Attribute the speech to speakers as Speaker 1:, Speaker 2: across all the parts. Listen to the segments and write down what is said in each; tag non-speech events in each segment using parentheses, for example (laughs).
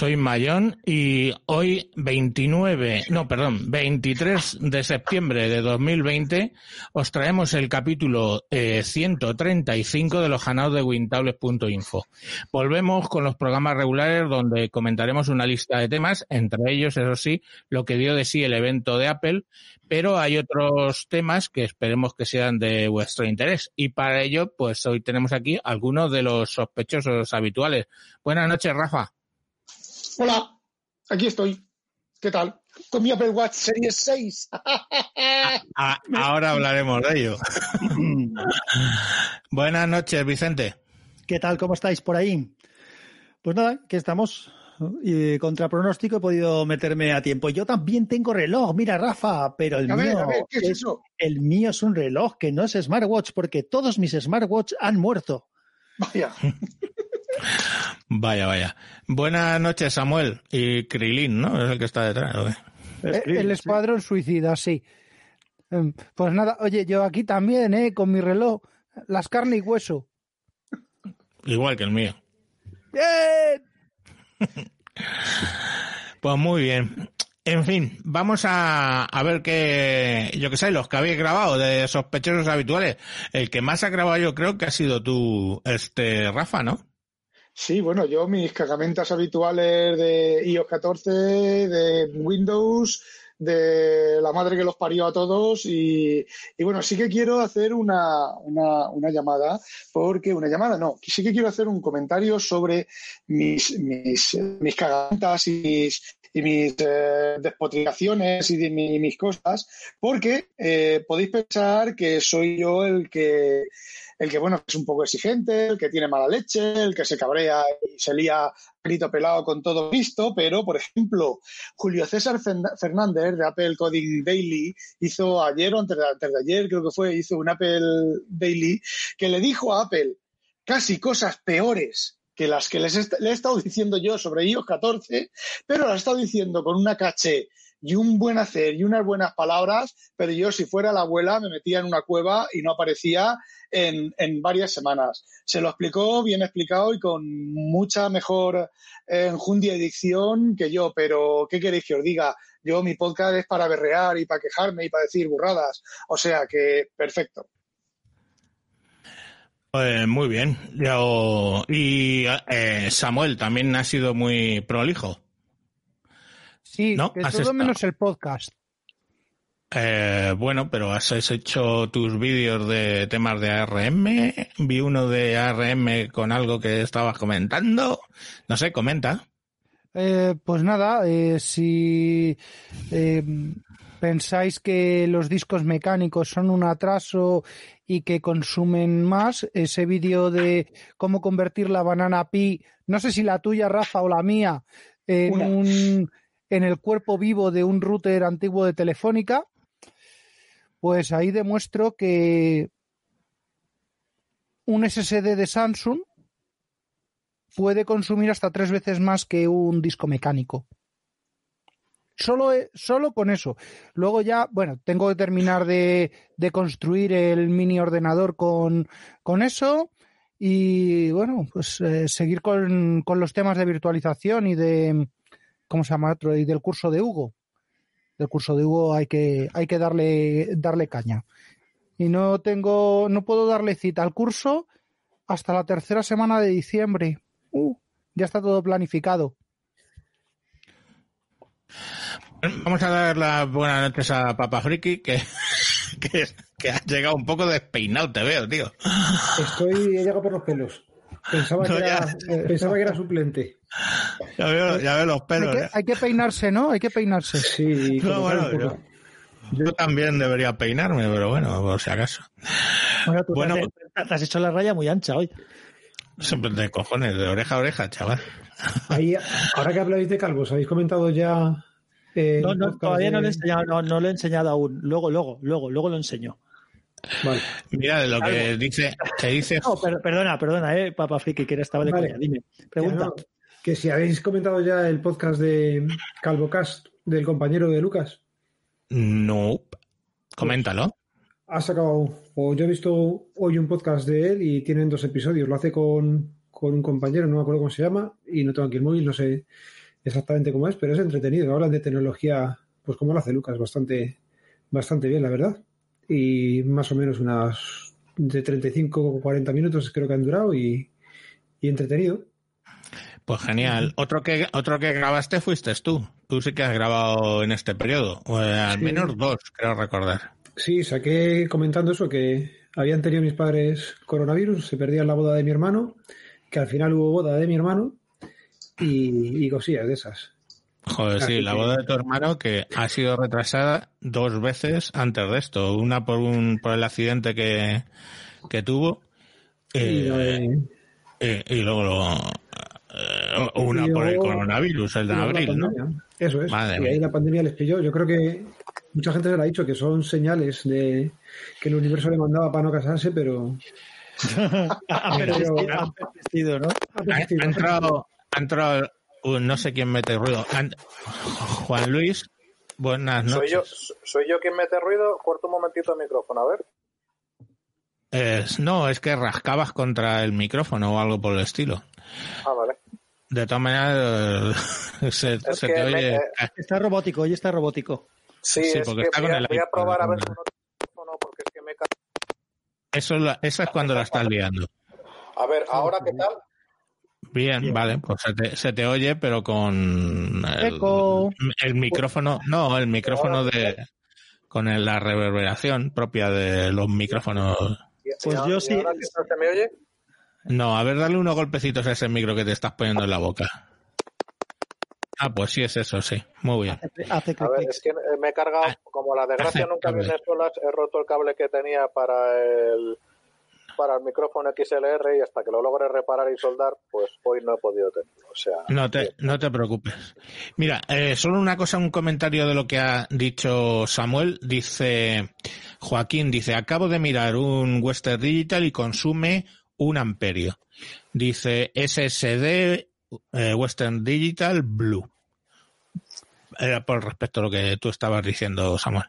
Speaker 1: Soy Mayón y hoy 29, no, perdón, 23 de septiembre de 2020 os traemos el capítulo eh, 135 de los canales de wintables.info. Volvemos con los programas regulares donde comentaremos una lista de temas, entre ellos, eso sí, lo que dio de sí el evento de Apple, pero hay otros temas que esperemos que sean de vuestro interés. Y para ello, pues hoy tenemos aquí algunos de los sospechosos habituales. Buenas noches, Rafa.
Speaker 2: Hola, aquí estoy. ¿Qué tal? Con mi Apple Watch Series 6. (laughs)
Speaker 1: Ah, (laughs) ahora hablaremos de ello. (laughs) Buenas noches, Vicente.
Speaker 3: ¿Qué tal? ¿Cómo estáis por ahí? Pues nada, que estamos. Y contra pronóstico he podido meterme a tiempo. Yo también tengo reloj, mira Rafa, pero el
Speaker 2: A ver,
Speaker 3: mío
Speaker 2: a ver, ¿qué es eso?
Speaker 3: el mío es un reloj que no es smartwatch porque todos mis smartwatch han muerto.
Speaker 2: Vaya.
Speaker 1: Vaya, vaya. Buenas noches, Samuel. Y Krilin, ¿no? Es el que está detrás. ¿o qué?
Speaker 4: Eh, El escuadrón suicida, sí. Em, Pues nada, oye, yo aquí también, ¿eh? Con mi reloj, las carne y hueso.
Speaker 1: Igual que el mío.
Speaker 4: ¡Bien! (laughs)
Speaker 1: Pues muy bien. En fin, vamos a, a ver qué, yo que sé, los que habéis grabado de sospechosos habituales. El que más ha grabado yo creo que ha sido tú, este, Rafa, ¿no?
Speaker 2: Sí, bueno, yo mis cagamentas habituales de iOS 14, de Windows, de la madre que los parió a todos y, y bueno, sí que quiero hacer una, una, una llamada, porque una llamada no, sí que quiero hacer un comentario sobre mis, mis, mis cagamentas y mis, y mis eh, despotricaciones y de mi- mis cosas, porque eh, podéis pensar que soy yo el que el que, bueno, es un poco exigente, el que tiene mala leche, el que se cabrea y se lía grito pelado con todo visto, pero, por ejemplo, Julio César Fernández de Apple Coding Daily hizo ayer o antes de, antes de ayer, creo que fue, hizo un Apple Daily que le dijo a Apple casi cosas peores que las que les est- le he estado diciendo yo sobre iOS 14, pero las he estado diciendo con una caché y un buen hacer y unas buenas palabras, pero yo si fuera la abuela me metía en una cueva y no aparecía en, en varias semanas. Se lo explicó bien explicado y con mucha mejor eh, enjundia y dicción que yo, pero ¿qué queréis que os diga? Yo mi podcast es para berrear y para quejarme y para decir burradas, o sea que perfecto.
Speaker 1: Pues muy bien. Yo, y eh, Samuel también ha sido muy prolijo.
Speaker 4: Sí,
Speaker 1: No,
Speaker 4: todo
Speaker 1: estado.
Speaker 4: menos el podcast.
Speaker 1: Eh, bueno, pero has has hecho tus vídeos de temas de ARM. Vi uno de ARM con algo que estabas comentando. No sé, comenta.
Speaker 4: Eh, pues nada, eh, si eh, pensáis que los discos mecánicos son un atraso y que consumen más, ese vídeo de cómo convertir la banana pi, no sé si la tuya, Rafa, o la mía, en
Speaker 2: Una.
Speaker 4: un en el cuerpo vivo de un router antiguo de Telefónica, pues ahí demuestro que un SSD de Samsung puede consumir hasta tres veces más que un disco mecánico. Solo, solo con eso. Luego ya, bueno, tengo que terminar de, de construir el mini ordenador con, con eso y, bueno, pues eh, seguir con, con los temas de virtualización y de, ¿cómo se llama otro? Y del curso de Hugo. Del curso de Hugo hay que, hay que darle, darle caña. Y no tengo, no puedo darle cita al curso hasta la tercera semana de diciembre. Uh, ya está todo planificado.
Speaker 1: Vamos a dar las buenas noches a Papa Friki, que, (laughs) que, que has llegado un poco despeinado, te veo, tío.
Speaker 5: Estoy, he llegado por los pelos. Pensaba,
Speaker 1: No,
Speaker 5: que, era,
Speaker 1: ya.
Speaker 5: eh, pensaba que era suplente.
Speaker 1: Ya veo, ya veo los
Speaker 4: Hay
Speaker 1: pelos.
Speaker 4: que,
Speaker 1: ¿eh?
Speaker 4: hay que peinarse, ¿no? Hay que peinarse.
Speaker 5: Sí,
Speaker 1: No, bueno,
Speaker 5: poco.
Speaker 1: yo, yo también debería peinarme, pero bueno, por si acaso.
Speaker 3: Bueno, tú
Speaker 1: Bueno,
Speaker 3: te, has, te has hecho la raya muy ancha hoy.
Speaker 1: Siempre de cojones, de oreja a oreja, chaval.
Speaker 5: Ahí, ahora que habláis de calvos, ¿habéis comentado ya? eh,
Speaker 3: No, no, todavía no lo he enseñado, no, no lo he enseñado aún. Luego, luego, luego, luego lo enseño.
Speaker 5: Vale.
Speaker 1: Mira, lo que dice, que dice
Speaker 3: No, per- perdona, perdona, eh, Papa Friki, que era estaba de
Speaker 5: Vale.
Speaker 3: coña. Dime,
Speaker 5: Ya,
Speaker 3: pregunta.
Speaker 5: no, que si habéis comentado ya el podcast de Calvocast del compañero de Lucas.
Speaker 1: no. Coméntalo.
Speaker 5: Ha sacado, o yo he visto hoy un podcast de él y tienen dos episodios. Lo hace con, con un compañero, no me acuerdo cómo se llama, y no tengo aquí el móvil, no sé exactamente cómo es, pero es entretenido. Hablan de tecnología, pues como lo hace Lucas, bastante, bastante bien, la verdad. Y más o menos unas de 35 o 40 minutos creo que han durado y, y entretenido.
Speaker 1: Pues genial. Otro que otro que grabaste fuiste tú. Tú sí que has grabado en este periodo. O, eh, al
Speaker 5: Sí.
Speaker 1: menos dos, creo recordar.
Speaker 5: Sí, saqué comentando eso, que habían tenido mis padres coronavirus, se perdían la boda de mi hermano, que al final hubo boda de mi hermano y, y cosillas de esas.
Speaker 1: Joder, sí, la boda de tu hermano que ha sido retrasada dos veces antes de esto. Una por un por el accidente que, que tuvo
Speaker 5: Y
Speaker 1: eh,
Speaker 5: lo
Speaker 1: eh, y luego lo- eh, una
Speaker 5: Y
Speaker 1: por el coronavirus, el de abril, ¿no?
Speaker 5: Eso es.
Speaker 1: Madre
Speaker 5: y
Speaker 1: mía.
Speaker 5: ahí la pandemia les pilló. Yo creo que mucha gente se le ha dicho que son señales de que el universo le mandaba para no casarse, pero (laughs)
Speaker 3: Ha persistido, ¿no?
Speaker 5: ha
Speaker 1: entrado, ha entrado uh, no sé quién mete ruido. Han- Juan Luis, buenas
Speaker 6: Soy
Speaker 1: noches.
Speaker 6: yo, soy yo quien mete ruido. Corto un momentito el micrófono, a ver.
Speaker 1: Eh, no, es que rascabas contra el micrófono o algo por el estilo.
Speaker 6: Ah, vale.
Speaker 1: De todas maneras, (laughs) se,
Speaker 6: Es
Speaker 1: se te
Speaker 6: me-
Speaker 1: oye.
Speaker 6: eh,
Speaker 3: Está robótico, hoy está robótico.
Speaker 6: Sí,
Speaker 1: Sí,
Speaker 6: es
Speaker 1: porque
Speaker 6: que
Speaker 1: está
Speaker 6: voy
Speaker 1: con
Speaker 6: a,
Speaker 1: el
Speaker 6: voy a probar a ver
Speaker 1: ¿no?
Speaker 6: con otro teléfono porque es que me... ca-
Speaker 1: Eso, es la- esa es cuando la estás liando.
Speaker 6: A ver, ¿ahora qué tal?
Speaker 1: Bien, vale, pues se te, se te oye, pero con el,
Speaker 4: Eco.
Speaker 1: el micrófono, no, el micrófono de con el- la reverberación propia de los micrófonos.
Speaker 6: ¿Y-
Speaker 3: Pues yo sí-
Speaker 6: se me oye?
Speaker 1: No, a ver, dale unos golpecitos a ese micro que te estás poniendo en la boca. Ah, pues sí es eso, sí. Muy bien.
Speaker 3: Hace, hace
Speaker 6: A ver, es que me he cargado,
Speaker 1: Ah,
Speaker 6: como la desgracia nunca viene solas, he roto el cable que tenía para el para el micrófono XLR y hasta que lo logre reparar y soldar, pues hoy no he podido tenerlo. O sea,
Speaker 1: No te, no te preocupes. Mira, eh, solo una cosa, un comentario de lo que ha dicho Samuel. Dice, Joaquín dice, acabo de mirar un Western Digital y consume un amperio. Dice SSD eh, Western Digital Blue. Era por respecto a lo que tú estabas diciendo, Samuel.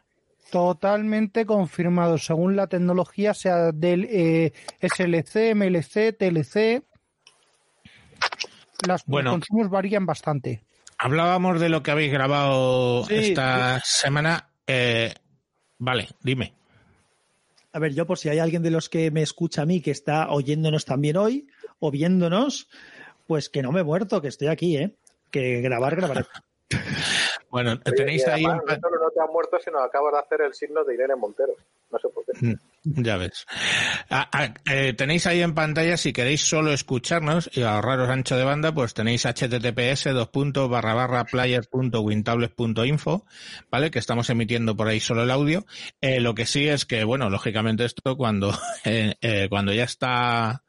Speaker 4: Totalmente confirmado, según la tecnología, sea del eh, SLC, MLC, TLC. Las,
Speaker 1: Bueno.
Speaker 4: Los consumos varían bastante.
Speaker 1: Hablábamos de lo que habéis grabado
Speaker 3: Sí,
Speaker 1: esta semana. Eh, vale, dime.
Speaker 3: A ver, yo por si hay alguien de los que me escucha a mí que está oyéndonos también hoy o viéndonos, pues que no me he muerto, que estoy aquí, ¿eh? Que grabar, grabaré. (laughs)
Speaker 1: Bueno, tenéis ahí
Speaker 6: además,
Speaker 1: un...
Speaker 6: no te has muerto, sino acabas de hacer el signo de Irene Montero. No sé por qué.
Speaker 1: Ya ves. Ah, ah, eh, tenéis ahí en pantalla, si queréis solo escucharnos y ahorraros ancho de banda, pues tenéis https dos puntos barra barra player.wintables.info, ¿vale? Que estamos emitiendo por ahí solo el audio. Eh, lo que sí es que, bueno, lógicamente esto cuando, (laughs) eh, eh, cuando ya está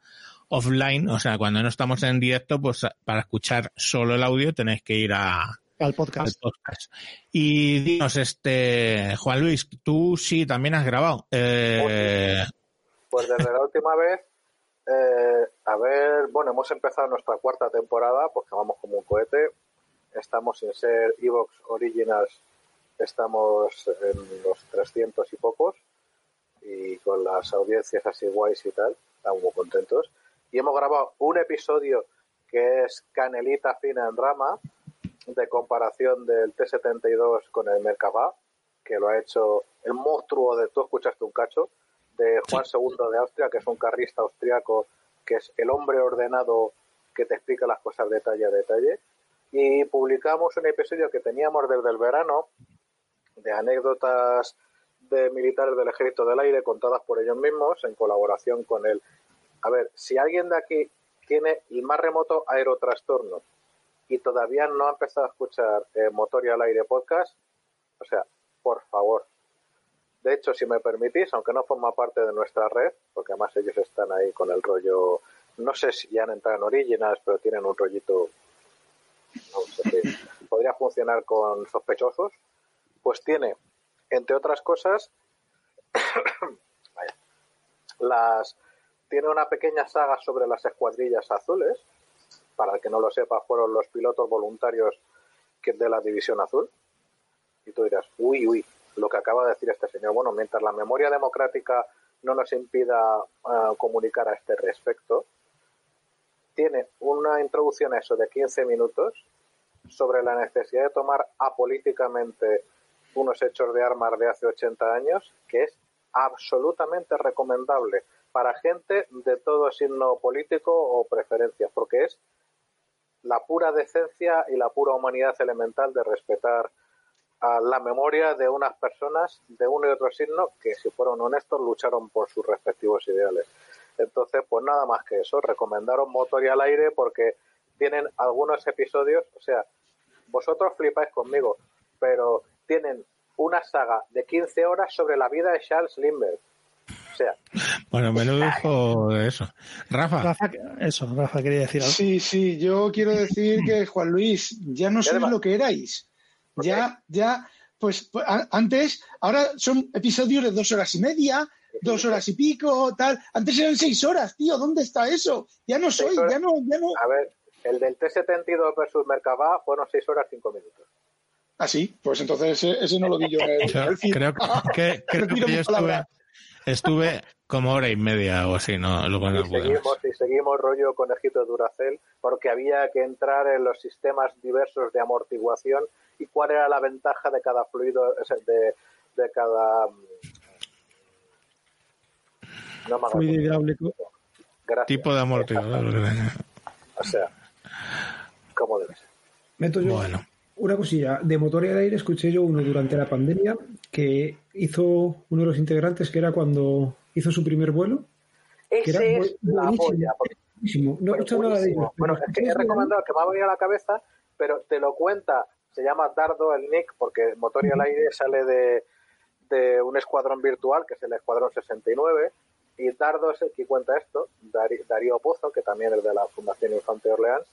Speaker 1: offline, o sea, cuando no estamos en directo, pues para escuchar solo el audio tenéis que ir a,
Speaker 3: Al
Speaker 1: al
Speaker 3: podcast.
Speaker 1: podcast. Y dinos, este, Juan Luis, tú sí también has grabado. Eh,
Speaker 6: Pues desde la última vez, eh, a ver, bueno, hemos empezado nuestra cuarta temporada, pues que vamos como un cohete. Estamos sin ser Evox Originals, estamos en los 300 y pocos, y con las audiencias así guays y tal, estamos muy contentos. Y hemos grabado un episodio que es Canelita Fina en Rama, de comparación del T72 con el Merkabah, que lo ha hecho el monstruo de, tú escuchaste un cacho, de Juan II de Austria, que es un carrista austriaco, que es el hombre ordenado que te explica las cosas detalle a detalle. Y publicamos un episodio que teníamos desde el verano, de anécdotas de militares del Ejército del Aire contadas por ellos mismos en colaboración con él. A ver, si alguien de aquí tiene el más remoto aerotrastorno y todavía no ha empezado a escuchar eh, Motor y al aire podcast, o sea, por favor. De hecho, si me permitís, aunque no forma parte de nuestra red, porque además ellos están ahí con el rollo, no sé si ya han entrado en Originals, pero tienen un rollito, no sé si (laughs) podría funcionar con sospechosos, pues tiene, entre otras cosas, (coughs) las tiene una pequeña saga sobre las escuadrillas azules. Para el que no lo sepa, fueron los pilotos voluntarios de la División Azul. Y tú dirás, uy, uy, lo que acaba de decir este señor. Bueno, mientras la memoria democrática no nos impida uh, comunicar a este respecto, tiene una introducción a eso de 15 minutos sobre la necesidad de tomar apolíticamente unos hechos de armas de hace 80 años, que es absolutamente recomendable para gente de todo signo político o preferencia, porque es la pura decencia y la pura humanidad elemental de respetar a la memoria de unas personas de uno y otro signo que, si fueron honestos, lucharon por sus respectivos ideales. Entonces, pues nada más que eso, recomendaron Motor y al aire porque tienen algunos episodios, o sea, vosotros flipáis conmigo, pero tienen una saga de 15 horas sobre la vida de Charles Lindbergh. Sea,
Speaker 1: Bueno, menudo hijo de eso. Rafa,
Speaker 3: Rafa, eso, Rafa quería decir algo.
Speaker 2: Sí, sí, yo quiero decir que Juan Luis, ya no sois lo que erais. Ya, ya, pues pues, antes, ahora son episodios de dos horas y media, dos horas y pico, tal. Antes eran seis horas, tío, ¿dónde está eso? Ya no soy,
Speaker 6: Seis
Speaker 2: ya no, ya no.
Speaker 6: a ver, el del T-72 versus Merkabah fueron 6 horas 5 minutos.
Speaker 2: Ah, sí, pues entonces ese, ese no lo vi yo en el, feed.
Speaker 1: creo que, (laughs) creo que yo estuve,
Speaker 2: palabra.
Speaker 1: Estuve como hora y media o así, no, luego no
Speaker 6: y seguimos, y seguimos rollo conejito de Duracell porque había que entrar en los sistemas diversos de amortiguación y cuál era la ventaja de cada fluido, de, de cada... mm, No me hagas
Speaker 3: Fluido hidráulico.
Speaker 6: Gracias.
Speaker 1: Tipo de amortiguador.
Speaker 6: O sea, ¿cómo debe ser?
Speaker 5: Meto yo
Speaker 1: Bueno,
Speaker 5: una cosilla. De motor y al aire escuché yo uno durante la pandemia que hizo uno de los integrantes que era cuando hizo su primer vuelo. Que era
Speaker 6: Ese es la polla. porque-
Speaker 5: Buenísimo. No he escuchado nada de ellos.
Speaker 6: Bueno, es que he recomendado que me ha venido a la cabeza, pero te lo cuenta, se llama Dardo el Nick, porque Motor y al aire sale de, de un escuadrón virtual, que es el Escuadrón 69, y Dardo es el que cuenta esto, Darío Pozo, que también es de la Fundación Infante Orleans,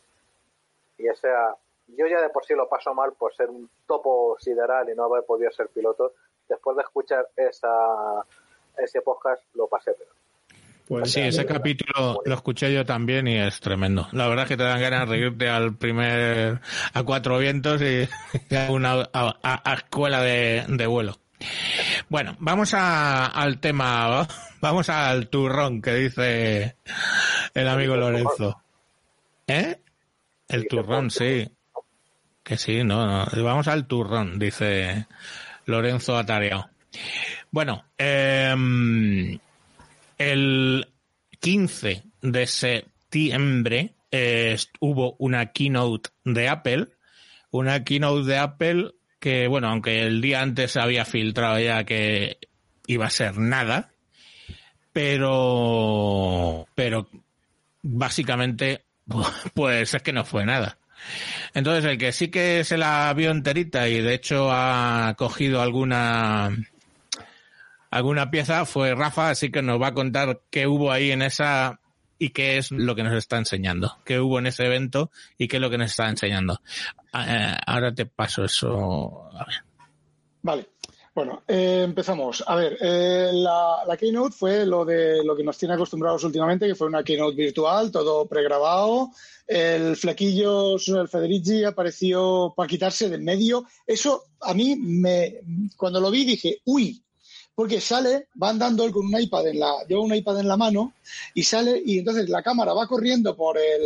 Speaker 6: y ese, ah, yo ya de por sí lo paso mal por ser un topo sideral y no haber podido ser piloto, después de escuchar esa, ese podcast lo pasé peor.
Speaker 5: Pues,
Speaker 1: sí, ese capítulo lo escuché yo también y es tremendo. La verdad es que te dan ganas de irte al primer, a cuatro vientos y, y (laughs) a una a escuela de, de vuelo. Bueno, vamos a, al tema, (laughs) vamos al turrón que dice el amigo Lorenzo. ¿Eh? El turrón, sí. Que sí, no, no. Vamos al turrón, dice Lorenzo Atareado. Bueno, em, el 15 de septiembre eh, hubo una keynote de Apple, una keynote de Apple que, bueno, aunque el día antes había filtrado ya que iba a ser nada, pero, pero básicamente, (laughs) pues es que no fue nada. Entonces, el que sí que se la vio enterita y de hecho ha cogido alguna alguna pieza fue Rafa, así que nos va a contar qué hubo ahí en esa y qué es lo que nos está enseñando, qué hubo en ese evento y qué es lo que nos está enseñando. Eh, ahora te paso eso.
Speaker 2: Vale. Bueno, eh, empezamos. A ver, eh, la, keynote fue lo de lo que nos tiene acostumbrados últimamente, que fue una keynote virtual, todo pregrabado. El flequillo, el Federici apareció para quitarse de en medio. Eso a mí me, cuando lo vi dije, uy, porque sale, va andando él con un iPad en la, lleva un iPad en la mano y sale y entonces la cámara va corriendo por el,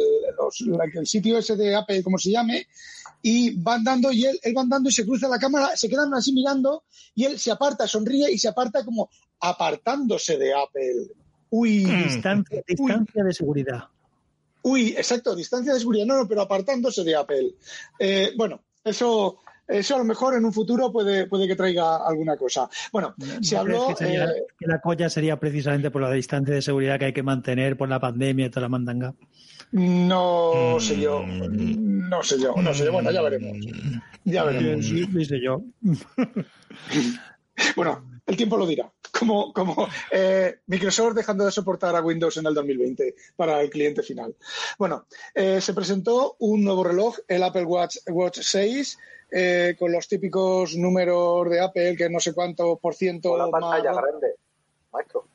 Speaker 2: el sitio ese de como se llame, y va andando y él, él va andando y se cruza la cámara, se quedan así mirando y él se aparta, sonríe y se aparta como apartándose de Apple. Uy,
Speaker 1: Mm.
Speaker 3: Distancia, distancia de seguridad.
Speaker 2: Uy, exacto, distancia de seguridad, no, no, pero apartándose de Apple. Eh, bueno, eso eso a lo mejor en un futuro puede, puede que traiga alguna cosa. Bueno, se
Speaker 3: ¿No
Speaker 2: habló.
Speaker 3: que, sería-
Speaker 2: eh,
Speaker 3: que la colla sería precisamente por la distancia de seguridad que hay que mantener por la pandemia y toda la mandanga.
Speaker 2: no
Speaker 1: Mm.
Speaker 2: sé yo. No sé yo, no sé yo. Bueno, ya veremos. Ya veremos.
Speaker 3: Sí, dice yo. (laughs)
Speaker 2: Bueno, el tiempo lo dirá. Como, como eh, Microsoft dejando de soportar a Windows en el 2020 para el cliente final. Bueno, eh, se presentó un nuevo reloj, el Apple Watch, Watch 6, eh, con los típicos números de Apple, que no sé cuánto por ciento
Speaker 6: Con la
Speaker 2: más.
Speaker 6: pantalla grande. Maestro.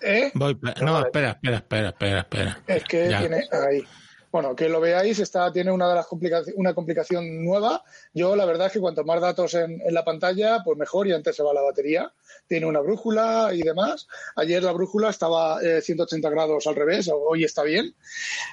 Speaker 2: ¿Eh?
Speaker 1: Voy, no, espera, espera, espera, espera, espera.
Speaker 2: Es que
Speaker 1: Ya.
Speaker 2: tiene ahí. Bueno, que lo veáis, está, tiene una de las complicaciones, una complicación nueva. Yo la verdad es que cuanto más datos en, la pantalla, pues mejor y antes se va la batería. Tiene una brújula y demás. Ayer la brújula estaba eh, 180 grados al revés, hoy está bien.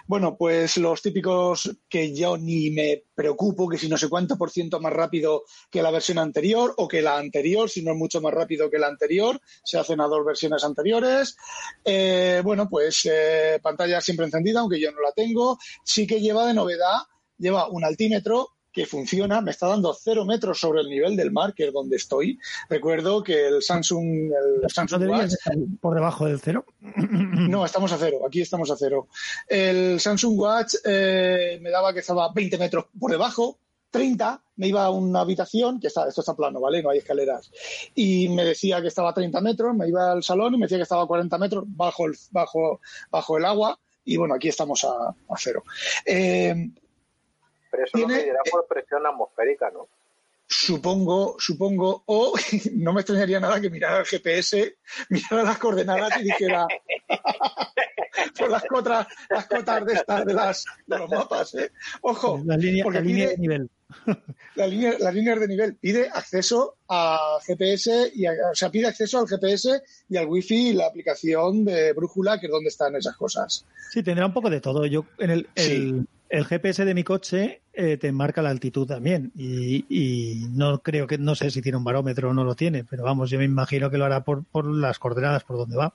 Speaker 2: Bueno, pues los típicos que yo ni me preocupo, que si no sé cuánto por ciento más rápido que la versión anterior o que la anterior, si no es mucho más rápido que la anterior, se hacen a dos versiones anteriores. Eh, bueno, pues eh, pantalla siempre encendida, aunque yo no la tengo. Sí que lleva de novedad, lleva un altímetro que funciona, me está dando cero metros sobre el nivel del mar, que es donde estoy. Recuerdo que el Samsung, el
Speaker 3: ¿No
Speaker 2: Samsung Watch,
Speaker 3: por debajo del cero?
Speaker 2: no, estamos a cero, aquí estamos a cero. El Samsung Watch eh, me daba que estaba 20 metros por debajo, 30, me iba a una habitación, que está, esto está plano, ¿vale? No hay escaleras. Y me decía que estaba a 30 metros, me iba al salón y me decía que estaba a 40 metros bajo el, bajo, bajo el agua. Y bueno, aquí estamos a, a cero. Eh,
Speaker 6: Pero eso lo
Speaker 2: Tiene-
Speaker 6: medirá por presión atmosférica, ¿no?
Speaker 2: supongo, supongo, o (laughs) no me extrañaría nada que mirara el GPS, mirara las coordenadas y dijera (laughs) por las cotas, las cotas de estas de las de los mapas, ¿eh? Ojo,
Speaker 3: La línea,
Speaker 2: porque
Speaker 3: la línea de nivel. (laughs)
Speaker 2: la línea, las líneas de nivel pide acceso a GPS y a- o sea pide acceso al GPS y al wifi y la aplicación de brújula que es donde están esas cosas.
Speaker 3: Sí, tendrá un poco de todo. Yo en el, el, el GPS de mi coche eh, te marca la altitud también y, y no creo que no sé si tiene un barómetro o no lo tiene, pero vamos, yo me imagino que lo hará por, por las coordenadas por donde va.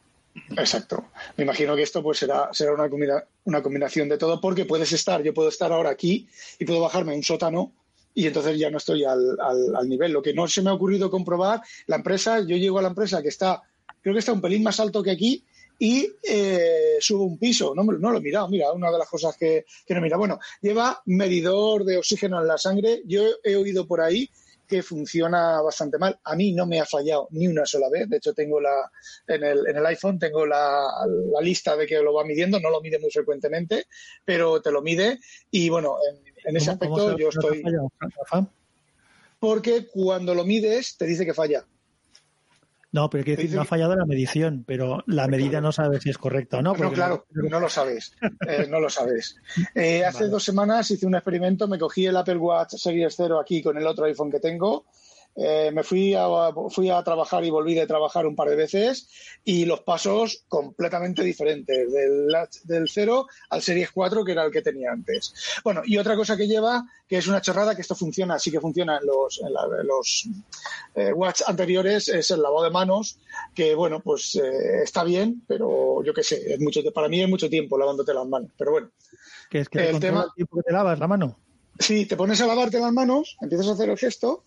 Speaker 2: Exacto. Me imagino que esto pues será, será una, combina- una combinación de todo, porque puedes estar, yo puedo estar ahora aquí y puedo bajarme a un sótano y entonces ya no estoy al, al- nivel. Lo que no se me ha ocurrido comprobar, la empresa, yo llego a la empresa que está, creo que está un pelín más alto que aquí y eh, subo un piso. No, no lo he mirado, mira, una de las cosas que, que no mira. Bueno, lleva medidor de oxígeno en la sangre. Yo he oído por ahí que funciona bastante mal. A mí no me ha fallado ni una sola vez. De hecho, tengo la en el, en el iPhone tengo la, la lista de que lo va midiendo. No lo mide muy frecuentemente, pero te lo mide. Y bueno, en, en ese
Speaker 3: ¿Cómo- cómo
Speaker 2: aspecto
Speaker 3: se-
Speaker 2: yo
Speaker 3: no
Speaker 2: estoy. Porque cuando lo mides, te dice que falla.
Speaker 3: No, pero quiero decir, no ha fallado la medición, pero la medida no sabe si es correcta o no.
Speaker 2: No,
Speaker 3: porque
Speaker 2: claro, (laughs) no lo sabes. Eh, no lo sabes. (laughs) Eh, hace dos semanas hice un experimento, me cogí el Apple Watch Series 0 aquí con el otro iPhone que tengo. Eh, me fui a, fui a trabajar y volví de trabajar un par de veces y los pasos completamente diferentes, del, del 0 al Series 4 que era el que tenía antes. Bueno, y otra cosa que lleva, que es una chorrada, que esto funciona, sí que funciona en los, en la- en los eh, watch anteriores, es el lavado de manos, que bueno, pues eh, está bien, pero yo qué sé, es mucho, para mí es mucho tiempo lavándote las manos. Pero bueno,
Speaker 3: Que es que
Speaker 2: el tema-
Speaker 3: el tiempo que te lavas la mano.
Speaker 2: si te pones a lavarte las manos, empiezas a hacer el gesto.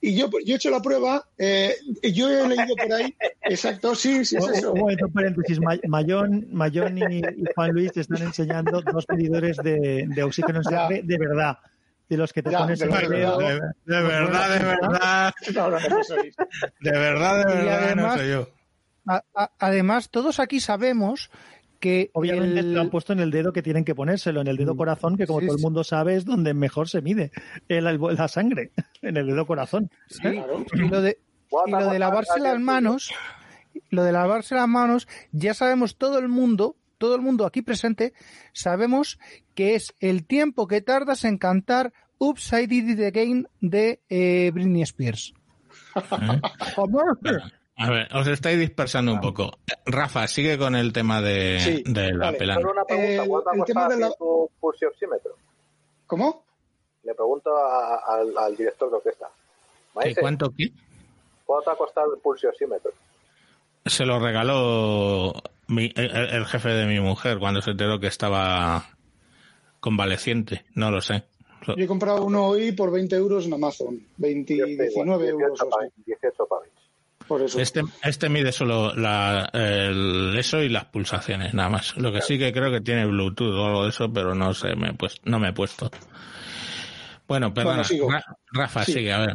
Speaker 2: Y yo, yo he hecho la prueba, eh, yo he leído por ahí, exacto, sí, sí es
Speaker 3: Un-
Speaker 2: eso.
Speaker 3: Un momento, paréntesis. Ma- Mayón, Mayón y, y Juan Luis te están enseñando dos medidores de, de oxígeno en sangre de verdad. De los que te
Speaker 2: Ya,
Speaker 3: pones
Speaker 2: de
Speaker 3: en el
Speaker 2: verdad.
Speaker 3: dedo.
Speaker 1: De, de verdad, de verdad, de verdad, de verdad, no
Speaker 4: además-
Speaker 1: soy yo.
Speaker 4: A- a- además, todos aquí sabemos que
Speaker 3: Obviamente
Speaker 4: el-
Speaker 3: lo han puesto en el dedo que tienen que ponérselo, en el dedo corazón, que como
Speaker 4: Sí,
Speaker 3: todo el mundo sabe es donde mejor se mide el- el- la sangre, (laughs) en el dedo corazón.
Speaker 4: Sí,
Speaker 2: Claro.
Speaker 4: y lo de, y lo de lavarse las manos, lo de lavarse las manos, ya sabemos todo el mundo, todo el mundo aquí presente, sabemos que es el tiempo que tardas en cantar Oops, I Did It Again de eh, Britney Spears. (laughs)
Speaker 1: A ver, os estáis dispersando un poco. Rafa, sigue con el tema de,
Speaker 2: Sí,
Speaker 1: del
Speaker 2: vale.
Speaker 1: Apple.
Speaker 6: Solo una pregunta,
Speaker 2: El-
Speaker 6: ¿cuánto ha
Speaker 2: el tema de la-
Speaker 6: tu pulsioxímetro?
Speaker 2: ¿Cómo?
Speaker 6: Le pregunto a- al, al director de orquesta.
Speaker 1: ¿Qué,
Speaker 6: Maese,
Speaker 1: ¿Cuánto qué?
Speaker 6: ¿cuánto ha costado el pulsioxímetro?
Speaker 1: Se lo regaló mi- el, el jefe de mi mujer cuando se enteró que estaba convaleciente. No lo sé.
Speaker 2: Yo he comprado uno hoy por 20 euros en Amazon. 20, 19 euros.
Speaker 6: 18
Speaker 2: o así.
Speaker 6: pa- 18 pavis.
Speaker 2: Por eso.
Speaker 1: Este, este mide solo la, el- eso y las pulsaciones, nada más. Lo que sí que creo que tiene Bluetooth o algo de eso, pero no sé, me he puesto, no me he puesto. Bueno, perdona.
Speaker 2: Bueno,
Speaker 1: Rafa,
Speaker 2: Sí.
Speaker 1: sigue, a ver.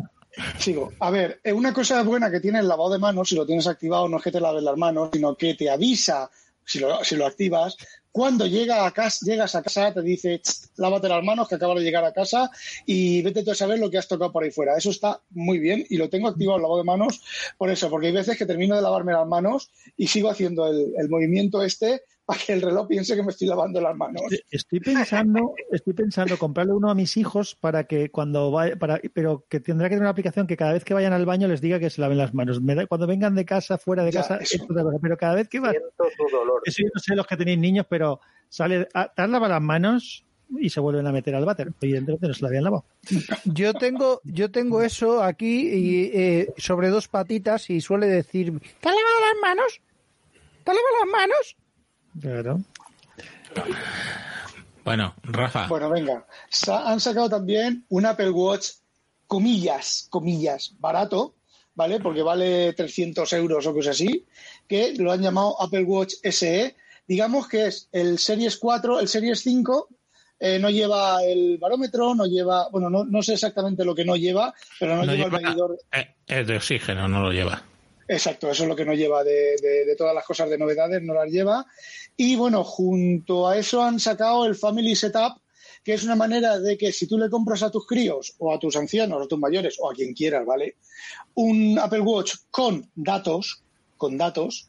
Speaker 2: Sigo. A ver, eh, una cosa buena que tiene el lavado de manos, si lo tienes activado, no es que te laves las manos, sino que te avisa, si lo, si lo activas, cuando llega a casa, llegas a casa, te dice, "Tst, lávate las manos, que acabas de llegar a casa y vete tú a saber lo que has tocado por ahí fuera. Eso está muy bien y lo tengo activado el lavado de manos por eso, porque hay veces que termino de lavarme las manos y sigo haciendo el, el movimiento este para que el reloj piense que me estoy lavando las manos.
Speaker 3: Estoy pensando, estoy pensando comprarle uno a mis hijos para que cuando vaya, para, pero que tendrá que tener una aplicación que cada vez que vayan al baño les diga que se laven las manos. Me da- cuando vengan de casa, fuera de
Speaker 2: Ya,
Speaker 3: casa,
Speaker 2: eso.
Speaker 3: es otra cosa, pero cada vez que va,
Speaker 6: Siento tu dolor.
Speaker 3: eso yo no sé los que tenéis niños, pero sale, a- te has lavado las manos y se vuelven a meter al váter. Evidentemente no se la habían lavado.
Speaker 4: Yo tengo, yo tengo eso aquí y, eh, sobre dos patitas y suele decir, ¿te has lavado las manos? ¿Te has lavado las manos?
Speaker 3: Claro.
Speaker 1: Bueno, Rafa,
Speaker 2: Bueno, venga. Sa- han sacado también un Apple Watch, comillas, comillas, barato, ¿vale? Porque vale 300 euros o cosas así, que lo han llamado Apple Watch SE. Digamos que es el Series 4, el Series 5, eh, no lleva el barómetro, no lleva, bueno, no, no sé exactamente lo que no lleva, pero no,
Speaker 1: no
Speaker 2: lleva,
Speaker 1: lleva-
Speaker 2: el medidor.
Speaker 1: eh, es de oxígeno, no lo lleva.
Speaker 2: Exacto, eso es lo que no lleva de, de- de todas las cosas de novedades, no las lleva. Y bueno, junto a eso han sacado el Family Setup, que es una manera de que si tú le compras a tus críos o a tus ancianos o a tus mayores o a quien quieras, ¿vale? Un Apple Watch con datos, con datos,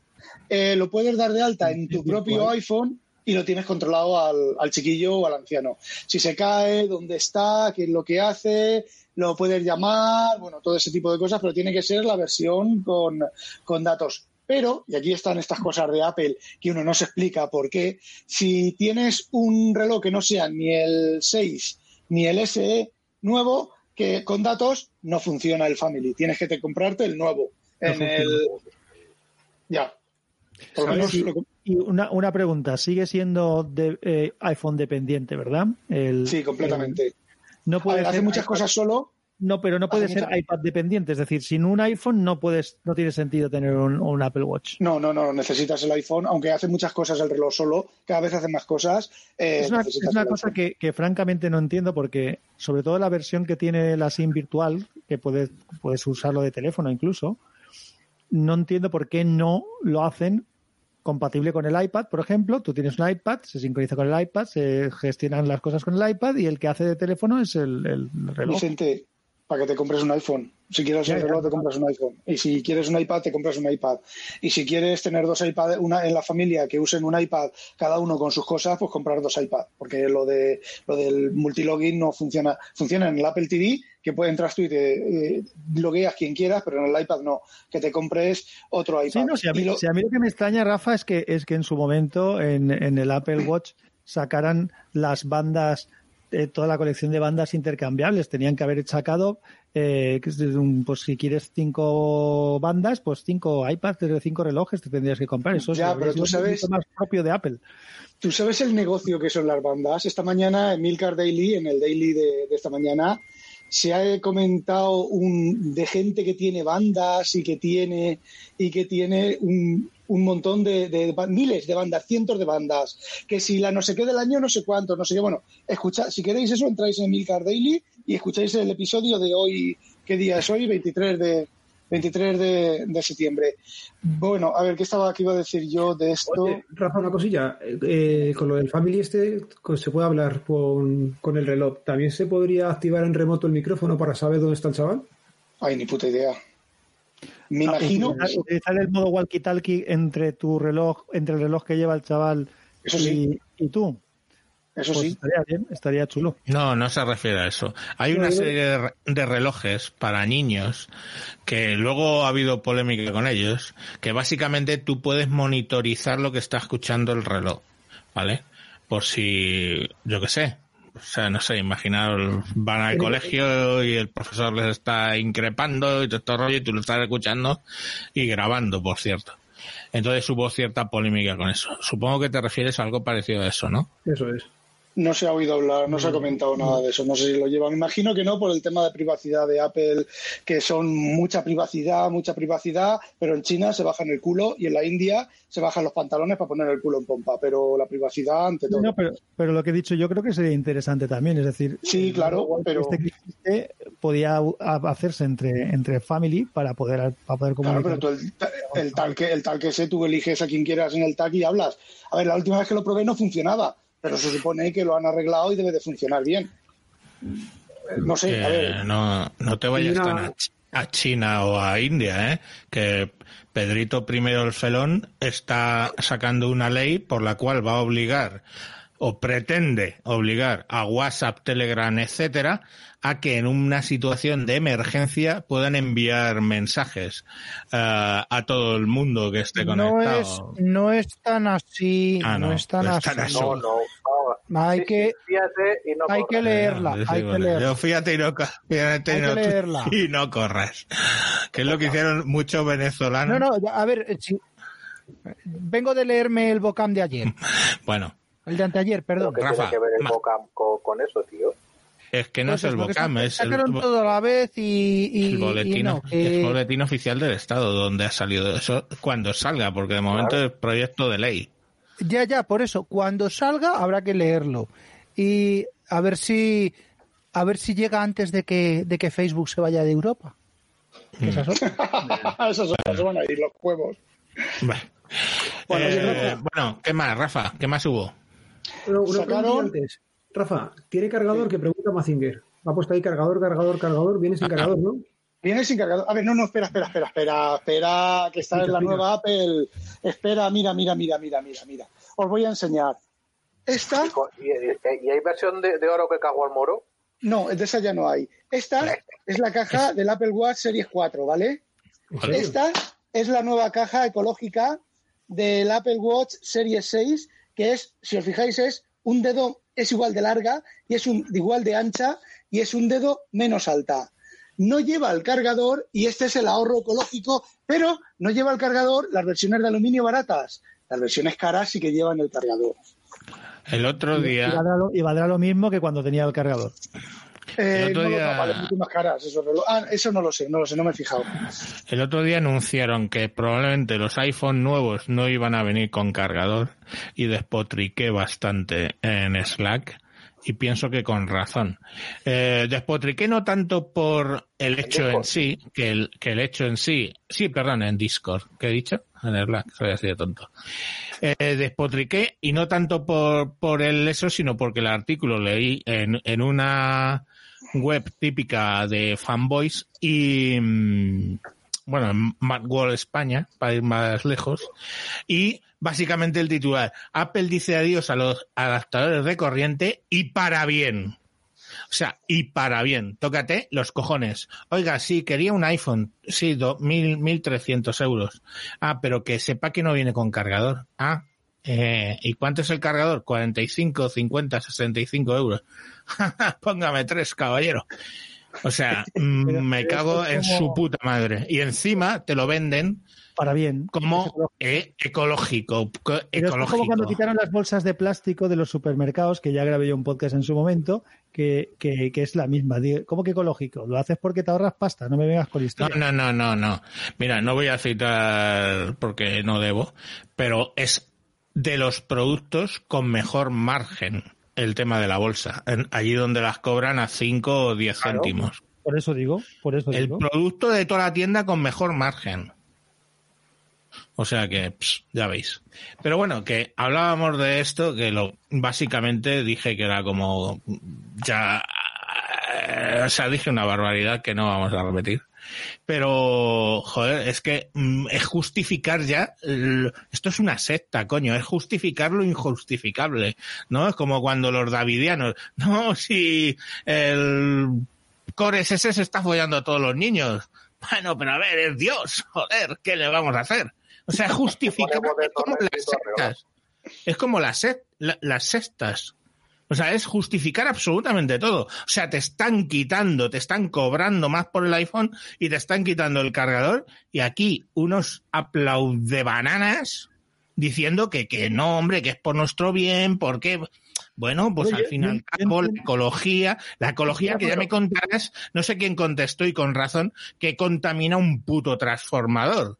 Speaker 2: eh, lo puedes dar de alta en tu propio iPhone y lo tienes controlado al, al chiquillo o al anciano. Si se cae, dónde está, qué es lo que hace, lo puedes llamar, bueno, todo ese tipo de cosas, pero tiene que ser la versión con, con datos. Pero, y aquí están estas cosas de Apple que uno no se explica por qué, si tienes un reloj que no sea ni el 6 ni el SE nuevo, que con datos no funciona el Family. Tienes que te comprarte el nuevo. En
Speaker 3: funciona.
Speaker 2: el... Ya. Por lo menos
Speaker 3: Y una, una pregunta, sigue siendo de, eh, iPhone dependiente, ¿verdad? El-
Speaker 2: Sí, completamente.
Speaker 3: el- no puede
Speaker 2: ver, hace muchas
Speaker 3: iPad-
Speaker 2: cosas solo.
Speaker 3: No, pero no puede ser
Speaker 2: muchas-
Speaker 3: iPad dependiente. Es decir, sin un iPhone no puedes, no tiene sentido tener un, un Apple Watch.
Speaker 2: No, no, no, necesitas el iPhone, aunque hace muchas cosas el reloj solo, cada vez hace más cosas. eh,
Speaker 3: es una, es cosa que, que francamente no entiendo porque, sobre todo la versión que tiene la SIM virtual, que puedes, puedes usarlo de teléfono incluso, no entiendo por qué no lo hacen compatible con el iPad, por ejemplo. Tú tienes un iPad, se sincroniza con el iPad, se gestionan las cosas con el iPad y el que hace de teléfono es el, el reloj.
Speaker 2: Vicente, para que te compres un iPhone. Si quieres un reloj, te compras un iPhone. Y si quieres un iPad, te compras un iPad. Y si quieres tener dos iPads una, en la familia que usen un iPad cada uno con sus cosas, pues comprar dos iPads. Porque lo de lo del multilogin no funciona. Funciona en el Apple TV, que puede entrar tú y te eh, logueas quien quieras, pero en el iPad no. Que te compres otro iPad.
Speaker 3: Sí, no, si a, mí,
Speaker 2: lo-
Speaker 3: si a mí lo que me extraña, Rafa, es que, es que en su momento en, en el Apple Watch sacaran las bandas, eh, toda la colección de bandas intercambiables. Tenían que haber sacado, eh, pues si quieres cinco bandas, pues cinco iPads, cinco relojes te tendrías que comprar. Eso
Speaker 2: Ya, pero tú sabes-
Speaker 3: más propio de Apple.
Speaker 2: ¿Tú sabes el negocio que son las bandas? Esta mañana en Milcar Daily, en el daily de, de esta mañana, se ha comentado un, de gente que tiene bandas y que tiene y que tiene un, un montón de, de ba- miles de bandas, cientos de bandas, que si la no sé qué del año, no sé cuánto, no sé qué. Bueno, escucha, si queréis eso, entráis en Milcar Daily y escucháis el episodio de hoy, ¿qué día es hoy? 23 de 23 de, de septiembre. Bueno, a ver, ¿qué estaba que iba a decir yo de esto?
Speaker 5: Oye, Rafa, una cosilla. Eh, con lo del Family este se puede hablar con, con el reloj. ¿También se podría activar en remoto el micrófono para saber dónde está el chaval?
Speaker 2: Ay, ni puta idea. Me
Speaker 3: Ah,
Speaker 2: imagino.
Speaker 3: Utilizar, utilizar el modo walkie-talkie entre tu reloj, entre el reloj que lleva el chaval
Speaker 2: Eso
Speaker 3: y,
Speaker 2: sí.
Speaker 3: y tú.
Speaker 2: Eso
Speaker 3: Pues
Speaker 2: sí.
Speaker 3: estaría bien, estaría chulo.
Speaker 1: No, no se refiere a eso. Hay una serie de, re- de relojes para niños que luego ha habido polémica con ellos, que básicamente tú puedes monitorizar lo que está escuchando el reloj, ¿vale? Por si, yo qué sé, o sea, no sé, imaginaros, van al colegio y el profesor les está increpando y todo este rollo y tú lo estás escuchando y grabando, por cierto. Entonces hubo cierta polémica con eso. Supongo que te refieres a algo parecido a eso, ¿no?
Speaker 5: Eso es.
Speaker 2: No se ha oído hablar, no se ha comentado nada de eso. No sé si lo lleva. Me imagino que no por el tema de privacidad de Apple, que son mucha privacidad, mucha privacidad, pero en China se bajan el culo y en la India se bajan los pantalones para poner el culo en pompa. Pero la privacidad ante todo.
Speaker 3: No, pero, pero lo que he dicho yo creo que sería interesante también. Es decir,
Speaker 2: Sí, claro,
Speaker 3: que
Speaker 2: pero-
Speaker 3: este que existe podía hacerse entre, entre family para poder, para poder
Speaker 2: Claro,
Speaker 3: comunicar.
Speaker 2: pero tú el, el tal que el tal que sé, tú eliges a quien quieras en el tag y hablas. A ver, la última vez que lo probé no funcionaba, pero se supone que lo han arreglado y debe de funcionar bien. No sé,
Speaker 1: Que
Speaker 2: a ver.
Speaker 1: no, no te vayas
Speaker 5: una-
Speaker 1: tan a China o a India, ¿eh? que Pedrito I el Felón está sacando una ley por la cual va a obligar o pretende obligar a WhatsApp, Telegram, etcétera, a que en una situación de emergencia puedan enviar mensajes eh, a todo el mundo que esté
Speaker 4: No
Speaker 1: conectado.
Speaker 4: es, no es tan así,
Speaker 1: Ah,
Speaker 4: no,
Speaker 1: no,
Speaker 4: es tan
Speaker 1: no es
Speaker 4: así.
Speaker 1: tan así.
Speaker 6: No, no, no.
Speaker 4: Hay que,
Speaker 6: sí, fíjate y no
Speaker 4: hay
Speaker 6: corras.
Speaker 4: que leerla,
Speaker 1: Sí,
Speaker 4: hay que leerla.
Speaker 1: Yo fíjate y no, co- fíjate y
Speaker 4: Hay que
Speaker 1: no-
Speaker 4: leerla. (laughs)
Speaker 1: y no corras. Que es lo que hicieron muchos venezolanos.
Speaker 4: No, no, ya, a ver, eh, si- vengo de leerme el Bocam de ayer, (laughs)
Speaker 1: Bueno,
Speaker 4: el de anteayer, perdón.
Speaker 6: ¿Qué
Speaker 1: Rafa,
Speaker 6: tiene que ver el Bocam con, con eso, tío?
Speaker 1: Es que no
Speaker 4: Pues
Speaker 1: es el Bocam, es el,
Speaker 4: todo a la vez y, y-
Speaker 1: el
Speaker 4: y
Speaker 1: boletín,
Speaker 4: no, que-
Speaker 1: el boletín oficial del Estado donde ha salido eso cuando salga, porque de momento es proyecto de ley.
Speaker 4: Ya, ya, por eso, cuando salga habrá que leerlo. Y a ver si a ver si llega antes de que, de que Facebook se vaya de Europa. Que esa es otra.
Speaker 2: Esos son- (laughs) se van a ir los huevos.
Speaker 1: Bueno,
Speaker 2: Bueno,
Speaker 1: Eh, bueno, ¿qué más, Rafa? ¿Qué más hubo?
Speaker 2: Sacaron-
Speaker 5: antes. Rafa, ¿tiene cargador? Que pregunta Mazinger. Ha puesto ahí cargador, cargador, cargador. Viene sin cargador, ¿no?
Speaker 2: Viene sin cargador. A ver, no, no, espera, espera, espera, espera, espera, que está en la nueva Apple. Espera, mira, mira, mira, mira, mira, mira. Os voy a enseñar. Esta,
Speaker 6: Y, con- y- y- y hay versión de, de oro que cagó al moro.
Speaker 2: no, de esa ya no hay. Esta es la caja del Apple Watch Series 4, ¿vale?
Speaker 1: Vale.
Speaker 2: Esta es la nueva caja ecológica del Apple Watch Series 6, que es, si os fijáis, es un dedo, es igual de larga y es un, igual de ancha y es un dedo menos alta. No lleva el cargador y este es el ahorro ecológico, pero no lleva el cargador las versiones de aluminio baratas. Las versiones caras sí que llevan el cargador.
Speaker 1: El otro
Speaker 3: Y
Speaker 1: día,
Speaker 3: valdrá, lo, y valdrá lo mismo que cuando tenía el cargador.
Speaker 2: Eh,
Speaker 1: El otro
Speaker 2: no lo-
Speaker 1: día-
Speaker 2: no, vale mucho más caras esos relojes. Ah, eso no lo sé, no lo sé, no me he fijado.
Speaker 1: el otro día anunciaron que probablemente los iPhone nuevos no iban a venir con cargador y despotriqué bastante en Slack y pienso que con razón. Eh, despotriqué no tanto por el hecho en sí, que el, que el hecho en sí, sí, perdón, en Discord, ¿qué he dicho? En Slack, soy así de tonto. Eh, despotriqué y no tanto por, por el eso, sino porque el artículo leí en, en una web típica de fanboys y mm, bueno, en Macworld España, para ir más lejos, y básicamente el titular, Apple dice adiós a los adaptadores de corriente y para bien. O sea, y para bien. Tócate los cojones. Oiga, sí, quería un iPhone. Sí, do, mil, mil trescientos euros. Ah, pero que sepa que no viene con cargador. Ah, eh, ¿y cuánto es el cargador? 45, 50, 65 euros. (laughs) Póngame tres, caballero. O sea, (laughs) mm,
Speaker 3: Pero-
Speaker 1: me
Speaker 3: pero
Speaker 1: cago en
Speaker 3: como-
Speaker 1: su puta madre. Y encima te lo venden
Speaker 3: Para bien.
Speaker 1: como eh, ecológico. co-
Speaker 3: Pero es como
Speaker 1: ecológico.
Speaker 3: cuando quitaron las bolsas de plástico de los supermercados, que ya grabé yo un podcast en su momento, que, que, que es la misma. ¿Cómo que ecológico? Lo haces porque te ahorras pasta, no me vengas con
Speaker 1: No,
Speaker 3: historia.
Speaker 1: no, no, no, no. Mira, no voy a citar porque no debo, pero es de los productos con mejor margen el tema de la bolsa. En- allí donde las cobran a 5 o 10
Speaker 6: Claro.
Speaker 1: céntimos.
Speaker 3: Por eso digo, por eso
Speaker 1: El
Speaker 3: digo.
Speaker 1: producto de toda la tienda con mejor margen. O sea que, ps, ya veis. Pero bueno, que hablábamos de esto, que lo básicamente dije que era como ya, eh, o sea, dije una barbaridad que no vamos a repetir. Pero, joder, es que mm, es justificar ya, el- esto es una secta, coño, es justificar lo injustificable, ¿no? Es como cuando los davidianos, (laughs) no, si el Core SS se está follando a todos los niños. Bueno, pero a ver, es Dios, joder, ¿qué le vamos a hacer? O sea, (laughs) justificar es como las sectas. Es como las, las sectas. O sea, es justificar absolutamente todo. O sea, te están quitando, te están cobrando más por el iPhone y te están quitando el cargador. Y aquí unos aplaudebananas diciendo que, que no, hombre, que es por nuestro bien, porque... Bueno, pues
Speaker 3: Oye,
Speaker 1: al fin y
Speaker 3: yo-
Speaker 1: al
Speaker 3: yo
Speaker 1: cabo, la ecología, la ecología que ya me contarás, no sé quién contestó y con razón, que contamina un puto transformador,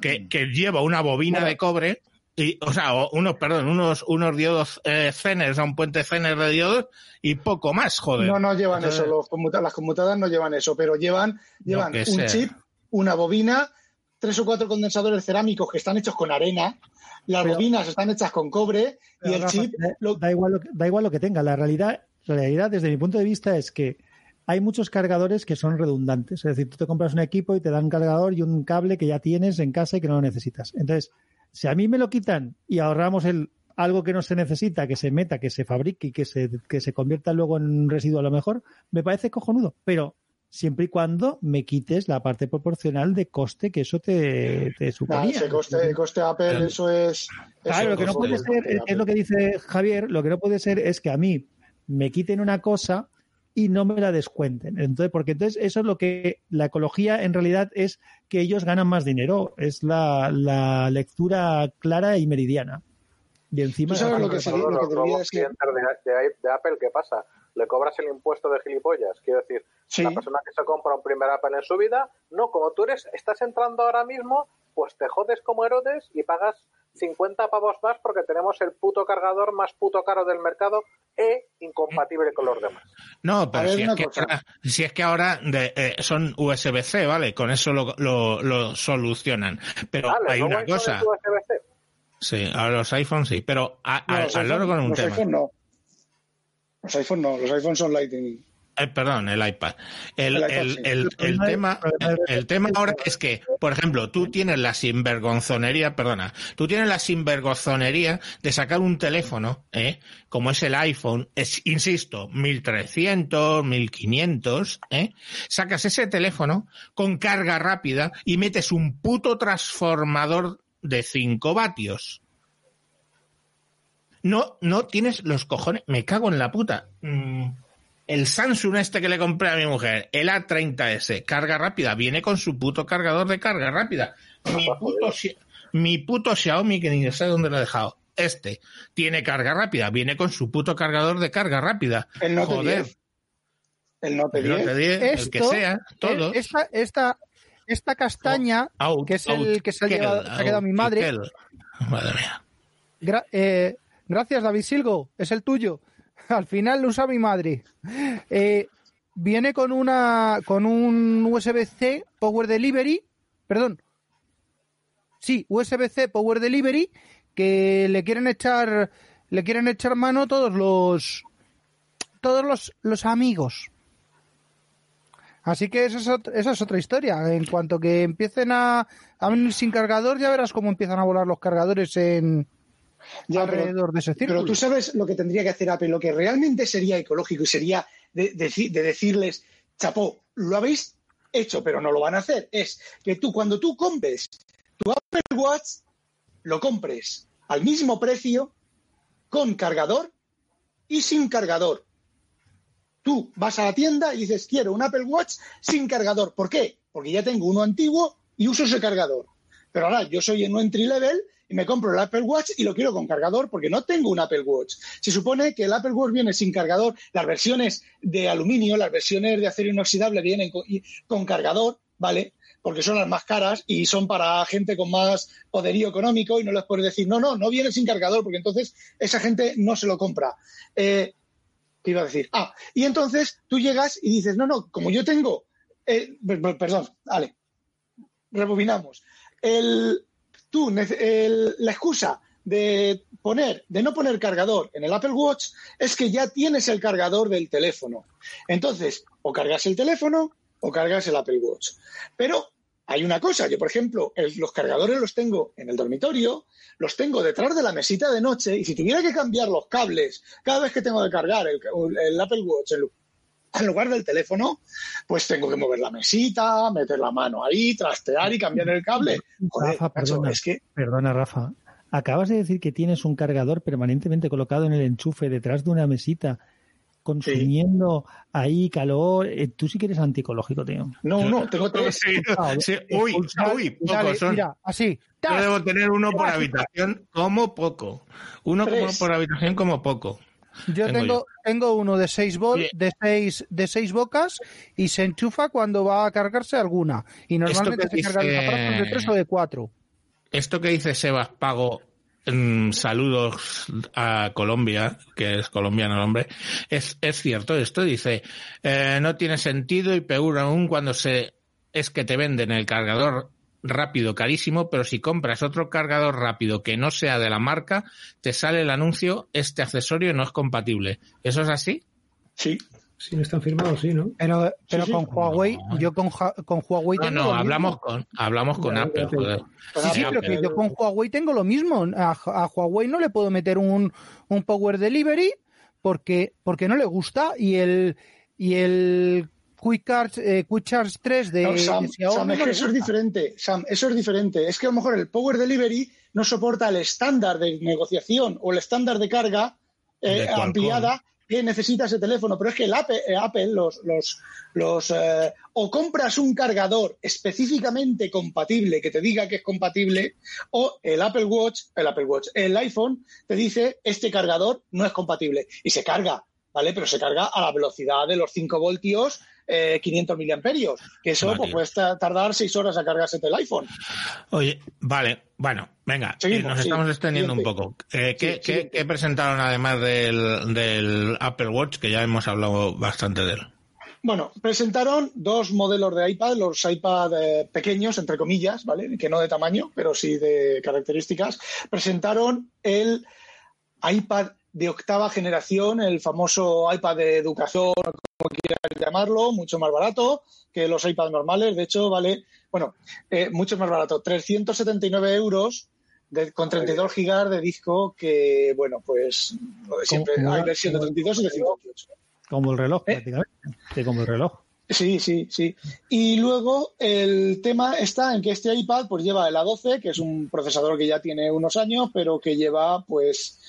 Speaker 1: que, que lleva una bobina
Speaker 2: Bueno.
Speaker 1: de cobre, y, o sea, o unos, perdón, unos, unos diodos eh, Zener, a un puente Zener de diodos, y poco más, joder.
Speaker 2: No, no llevan
Speaker 1: Entonces,
Speaker 2: eso, los conmuta- las conmutadoras no llevan eso, pero llevan, llevan un
Speaker 1: sea.
Speaker 2: chip, una bobina, tres o cuatro condensadores cerámicos que están hechos con arena, las
Speaker 3: Pero-
Speaker 2: bobinas están hechas con cobre y el
Speaker 3: Rafa,
Speaker 2: chip
Speaker 3: da,
Speaker 2: lo-
Speaker 3: da igual lo, que- da igual lo que tenga. La realidad, la realidad, desde mi punto de vista, es que hay muchos cargadores que son redundantes. Es decir, tú te compras un equipo y te dan un cargador y un cable que ya tienes en casa y que no lo necesitas. Entonces, si a mí me lo quitan y ahorramos el algo que no se necesita, que se meta, que se fabrique y que se, que se convierta luego en un residuo a lo mejor, me parece cojonudo. Pero siempre y cuando me quites la parte proporcional de coste que eso te, te
Speaker 2: Nah,
Speaker 3: suponía.
Speaker 2: ese coste, coste Apple, eso es.
Speaker 3: Claro,
Speaker 2: eso
Speaker 3: lo que no puede ser, es, es lo que dice Javier, lo que no puede ser es que a mí me quiten una cosa y no me la descuenten. Entonces, porque entonces eso es lo que la ecología en realidad es que ellos ganan más dinero, es la, la lectura clara y meridiana. Y encima
Speaker 2: ¿Tú sabes lo que sería- lo que
Speaker 6: los clientes de, de- de Apple, ¿qué pasa? ¿Le cobras el impuesto de gilipollas? Quiero decir,
Speaker 2: Sí.
Speaker 6: la persona que se compra un primer Apple en su vida, no, como tú eres, estás entrando ahora mismo, pues te jodes como Herodes y pagas 50 pavos más porque tenemos el puto cargador más puto caro del mercado e incompatible con los demás.
Speaker 1: No, pero si es, que ahora, si es que ahora de- eh, son USB-C, ¿vale? Con eso lo, lo, lo solucionan. Pero
Speaker 6: Vale,
Speaker 1: hay una cosa. Sí, a los iPhones sí, pero a,
Speaker 2: No,
Speaker 1: a-
Speaker 2: los
Speaker 1: al loro con un
Speaker 2: los
Speaker 1: tema.
Speaker 2: iPhone no. Los iPhone no, los iPhone son Lightning.
Speaker 1: Eh, perdón, el iPad. El,
Speaker 2: El iPad,
Speaker 1: el,
Speaker 2: sí.
Speaker 1: el, el
Speaker 3: problema-
Speaker 1: tema,
Speaker 3: el
Speaker 1: tema ahora es que, por ejemplo, tú tienes la sinvergonzonería, perdona, tú tienes la sinvergonzonería de sacar un teléfono, ¿eh? como es el iPhone, es, insisto, 1300, 1500, ¿eh? sacas ese teléfono con carga rápida y metes un puto transformador de 5 vatios. No, no tienes los cojones, me cago en la puta. Mm, el Samsung este que le compré a mi mujer, el A30S, carga rápida, viene con su puto cargador de carga rápida. Mi puto, Xi- mi puto Xiaomi, que ni sé dónde lo he dejado, este, tiene carga rápida, viene con su puto cargador de carga rápida.
Speaker 2: El Note
Speaker 1: Joder,
Speaker 2: 10. El Note
Speaker 1: el Note
Speaker 2: 10.
Speaker 1: 10, el que
Speaker 4: Esto,
Speaker 1: sea, todos.
Speaker 4: eh, Esta, esta, esta castaña,
Speaker 1: Out,
Speaker 4: que es
Speaker 1: out,
Speaker 4: el que se ha,
Speaker 1: kill,
Speaker 4: llevado- se ha quedado
Speaker 1: out,
Speaker 4: mi madre.
Speaker 1: kill. Madre mía.
Speaker 4: gra- eh, gracias, David Silgo, es el tuyo. (laughs) Al final lo usa mi madre. Eh, viene con una con un USB-C Power Delivery, perdón. Sí, USB-C Power Delivery que le quieren echar le quieren echar mano todos los todos los, los amigos. Así que esa es, ot- esa es otra historia. En cuanto que empiecen a, a venir sin cargador, ya verás cómo empiezan a volar los cargadores en
Speaker 2: Ya, pero-
Speaker 4: alrededor de ese círculo.
Speaker 2: Pero tú sabes lo que tendría que hacer Apple, lo que realmente sería ecológico y sería de, de decirles, chapó, lo habéis hecho, pero no lo van a hacer. Es que tú, cuando tú compres tu Apple Watch, lo compres al mismo precio, con cargador y sin cargador. Tú vas a la tienda y dices, quiero un Apple Watch sin cargador. ¿Por qué? Porque ya tengo uno antiguo y uso ese cargador. Pero ahora yo soy en un entry level y me compro el Apple Watch y lo quiero con cargador porque no tengo un Apple Watch. Se supone que el Apple Watch viene sin cargador, las versiones de aluminio, las versiones de acero inoxidable vienen con, cargador, ¿vale? Porque son las más caras y son para gente con más poderío económico y no les puedes decir, no, no, no viene sin cargador porque entonces esa gente no se lo compra. Eh, ¿Qué iba a decir? Ah, y entonces tú llegas y dices, no, no, como yo tengo, eh, per- per- perdón, vale, rebobinamos. El, el- la excusa de poner, de no poner cargador en el Apple Watch es que ya tienes el cargador del teléfono. Entonces, o cargas el teléfono o cargas el Apple Watch. Pero hay una cosa, yo por ejemplo, el- los cargadores los tengo en el dormitorio, los tengo detrás de la mesita de noche y si tuviera que cambiar los cables cada vez que tengo que cargar el, el Apple Watch en, lu- en lugar del teléfono, pues tengo que mover la mesita, meter la mano ahí, trastear y cambiar el cable. Joder,
Speaker 3: Rafa, perdona.
Speaker 2: es que
Speaker 3: Perdona, Rafa. Acabas de decir que tienes un cargador permanentemente colocado en el enchufe detrás de una mesita, consumiendo ahí calor. Eh, Tú sí que eres anticológico, tío.
Speaker 2: no, no, tengo tres.
Speaker 1: Sí, sí, uy, uy, pocos son.
Speaker 4: mira, así.
Speaker 1: Yo debo tener uno por habitación como poco. Uno como por habitación como poco.
Speaker 4: Yo
Speaker 1: Tengo
Speaker 4: tengo, tengo uno de 6
Speaker 1: Oye.
Speaker 4: de seis, de seis bocas y se enchufa cuando va a cargarse alguna. Y normalmente
Speaker 1: que
Speaker 4: se
Speaker 1: dice-
Speaker 4: aparatos de 3 o de 4.
Speaker 1: Esto que dice Sebas Pago, mm, saludos a Colombia, que es colombiano el hombre, es, es cierto esto, dice, eh, no tiene sentido y peor aún cuando se es que te venden el cargador rápido carísimo, pero si compras otro cargador rápido que no sea de la marca, te sale el anuncio, este accesorio no es compatible. ¿Eso es así?
Speaker 2: Sí.
Speaker 5: Si no están firmados, sí, ¿no?
Speaker 4: Pero, pero
Speaker 2: sí.
Speaker 4: con Huawei,
Speaker 1: No.
Speaker 4: yo con, con Huawei
Speaker 1: No,
Speaker 4: tengo
Speaker 1: no,
Speaker 4: lo mismo.
Speaker 1: hablamos con, hablamos con
Speaker 5: Ya,
Speaker 1: Apple, joder.
Speaker 4: Sí, sí,
Speaker 2: Apple.
Speaker 4: pero que yo con Huawei tengo lo mismo. A, a Huawei no le puedo meter un, un Power Delivery porque, porque no le gusta y el y el Quick Charge, eh, Quick Charge 3 de,
Speaker 2: No, Sam,
Speaker 4: de Xiaomi
Speaker 2: Sam, es que eso es diferente. Sam, eso es diferente. Es que a lo mejor el Power Delivery no soporta el estándar de negociación o el estándar de carga eh,
Speaker 1: De
Speaker 2: ampliada que necesita ese teléfono. Pero es que el Apple, eh, Apple los, los, los eh, o compras un cargador específicamente compatible que te diga que es compatible, o el Apple Watch, el Apple Watch, el iPhone te dice este cargador no es compatible y se carga. ¿Vale? Pero se carga a la velocidad de los 5 voltios, eh, 500 miliamperios. Que eso
Speaker 1: Vale.
Speaker 2: pues, puede tardar 6 horas a cargarse el iPhone.
Speaker 1: Oye, vale, bueno, venga,
Speaker 2: Seguimos,
Speaker 1: eh, nos
Speaker 2: sí,
Speaker 1: estamos extendiendo un poco. Eh, ¿qué,
Speaker 2: Sí,
Speaker 1: qué-
Speaker 2: siguiente.
Speaker 1: qué presentaron además del, del Apple Watch, que ya hemos hablado bastante de él?
Speaker 2: Bueno, presentaron dos modelos de iPad, los iPad eh, pequeños, entre comillas, ¿vale? Que no de tamaño, pero sí de características. Presentaron el iPad de octava generación, el famoso iPad de educación, quieras llamarlo, mucho más barato que los iPads normales. De hecho, vale, bueno, eh, mucho más barato, 379 euros. de- con 32 gigas de disco que, bueno, pues lo de siempre,
Speaker 3: Como-
Speaker 2: hay versión de 32 y de 58.
Speaker 3: Como el reloj,
Speaker 2: ¿Eh?
Speaker 3: prácticamente. Sí, como el reloj.
Speaker 2: Sí, sí, sí. Y luego el tema está en que este iPad pues lleva el A12, que es un procesador que ya tiene unos años, pero que lleva pues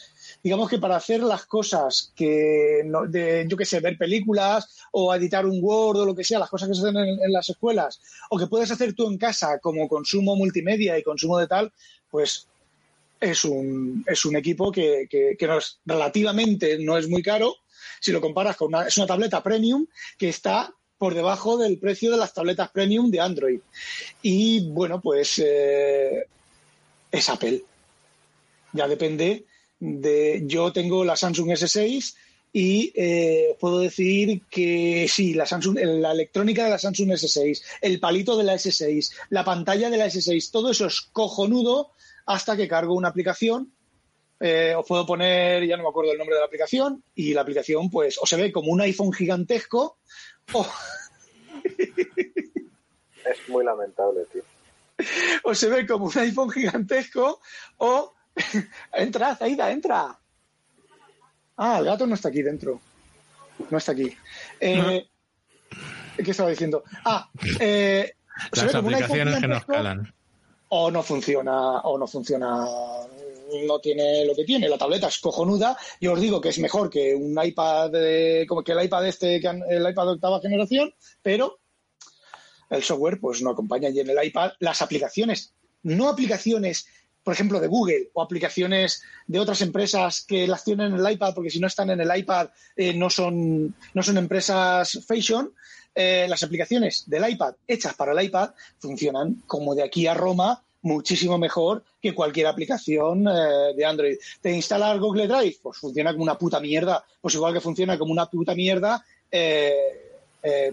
Speaker 2: digamos que para hacer las cosas que no- de yo qué sé, ver películas o editar un Word o lo que sea, las cosas que se hacen en, las escuelas o que puedes hacer tú en casa como consumo multimedia y consumo de tal, pues es un, es un equipo que, que, que no es, relativamente no es muy caro si lo comparas con una, es una tableta premium que está por debajo del precio de las tabletas premium de Android. Y bueno, pues eh, es Apple. Ya depende de. Yo tengo la Samsung S6 y eh, puedo decir que sí, la, Samsung, la electrónica de la Samsung S6, el palito de la S6, la pantalla de la S6, todo eso es cojonudo hasta que cargo una aplicación. Eh, os puedo poner, ya no me acuerdo el nombre de la aplicación, y la aplicación, pues, o se ve como un iPhone gigantesco, (laughs) o,
Speaker 6: Es muy lamentable, tío.
Speaker 2: o se ve como un iPhone gigantesco, o (laughs) entra, Zaida, entra. Ah, el gato no está aquí dentro. No está aquí. Eh, ¿Qué estaba diciendo? Ah, eh,
Speaker 1: Las aplicaciones que nos calan.
Speaker 2: o no funciona, o no funciona, no tiene lo que tiene. La tableta es cojonuda. Yo os digo que es mejor que un iPad, de- como que el iPad este, que el iPad de octava generación, pero el software pues no acompaña. Y en el iPad las aplicaciones, no aplicaciones, por ejemplo, de Google o aplicaciones de otras empresas que las tienen en el iPad, porque si no están en el iPad eh, no, son, no son empresas fashion. Eh, las aplicaciones del iPad hechas para el iPad funcionan como de aquí a Roma muchísimo mejor que cualquier aplicación eh, de Android. ¿Te instalas Google Drive? Pues funciona como una puta mierda. Pues igual que funciona como una puta mierda eh, eh,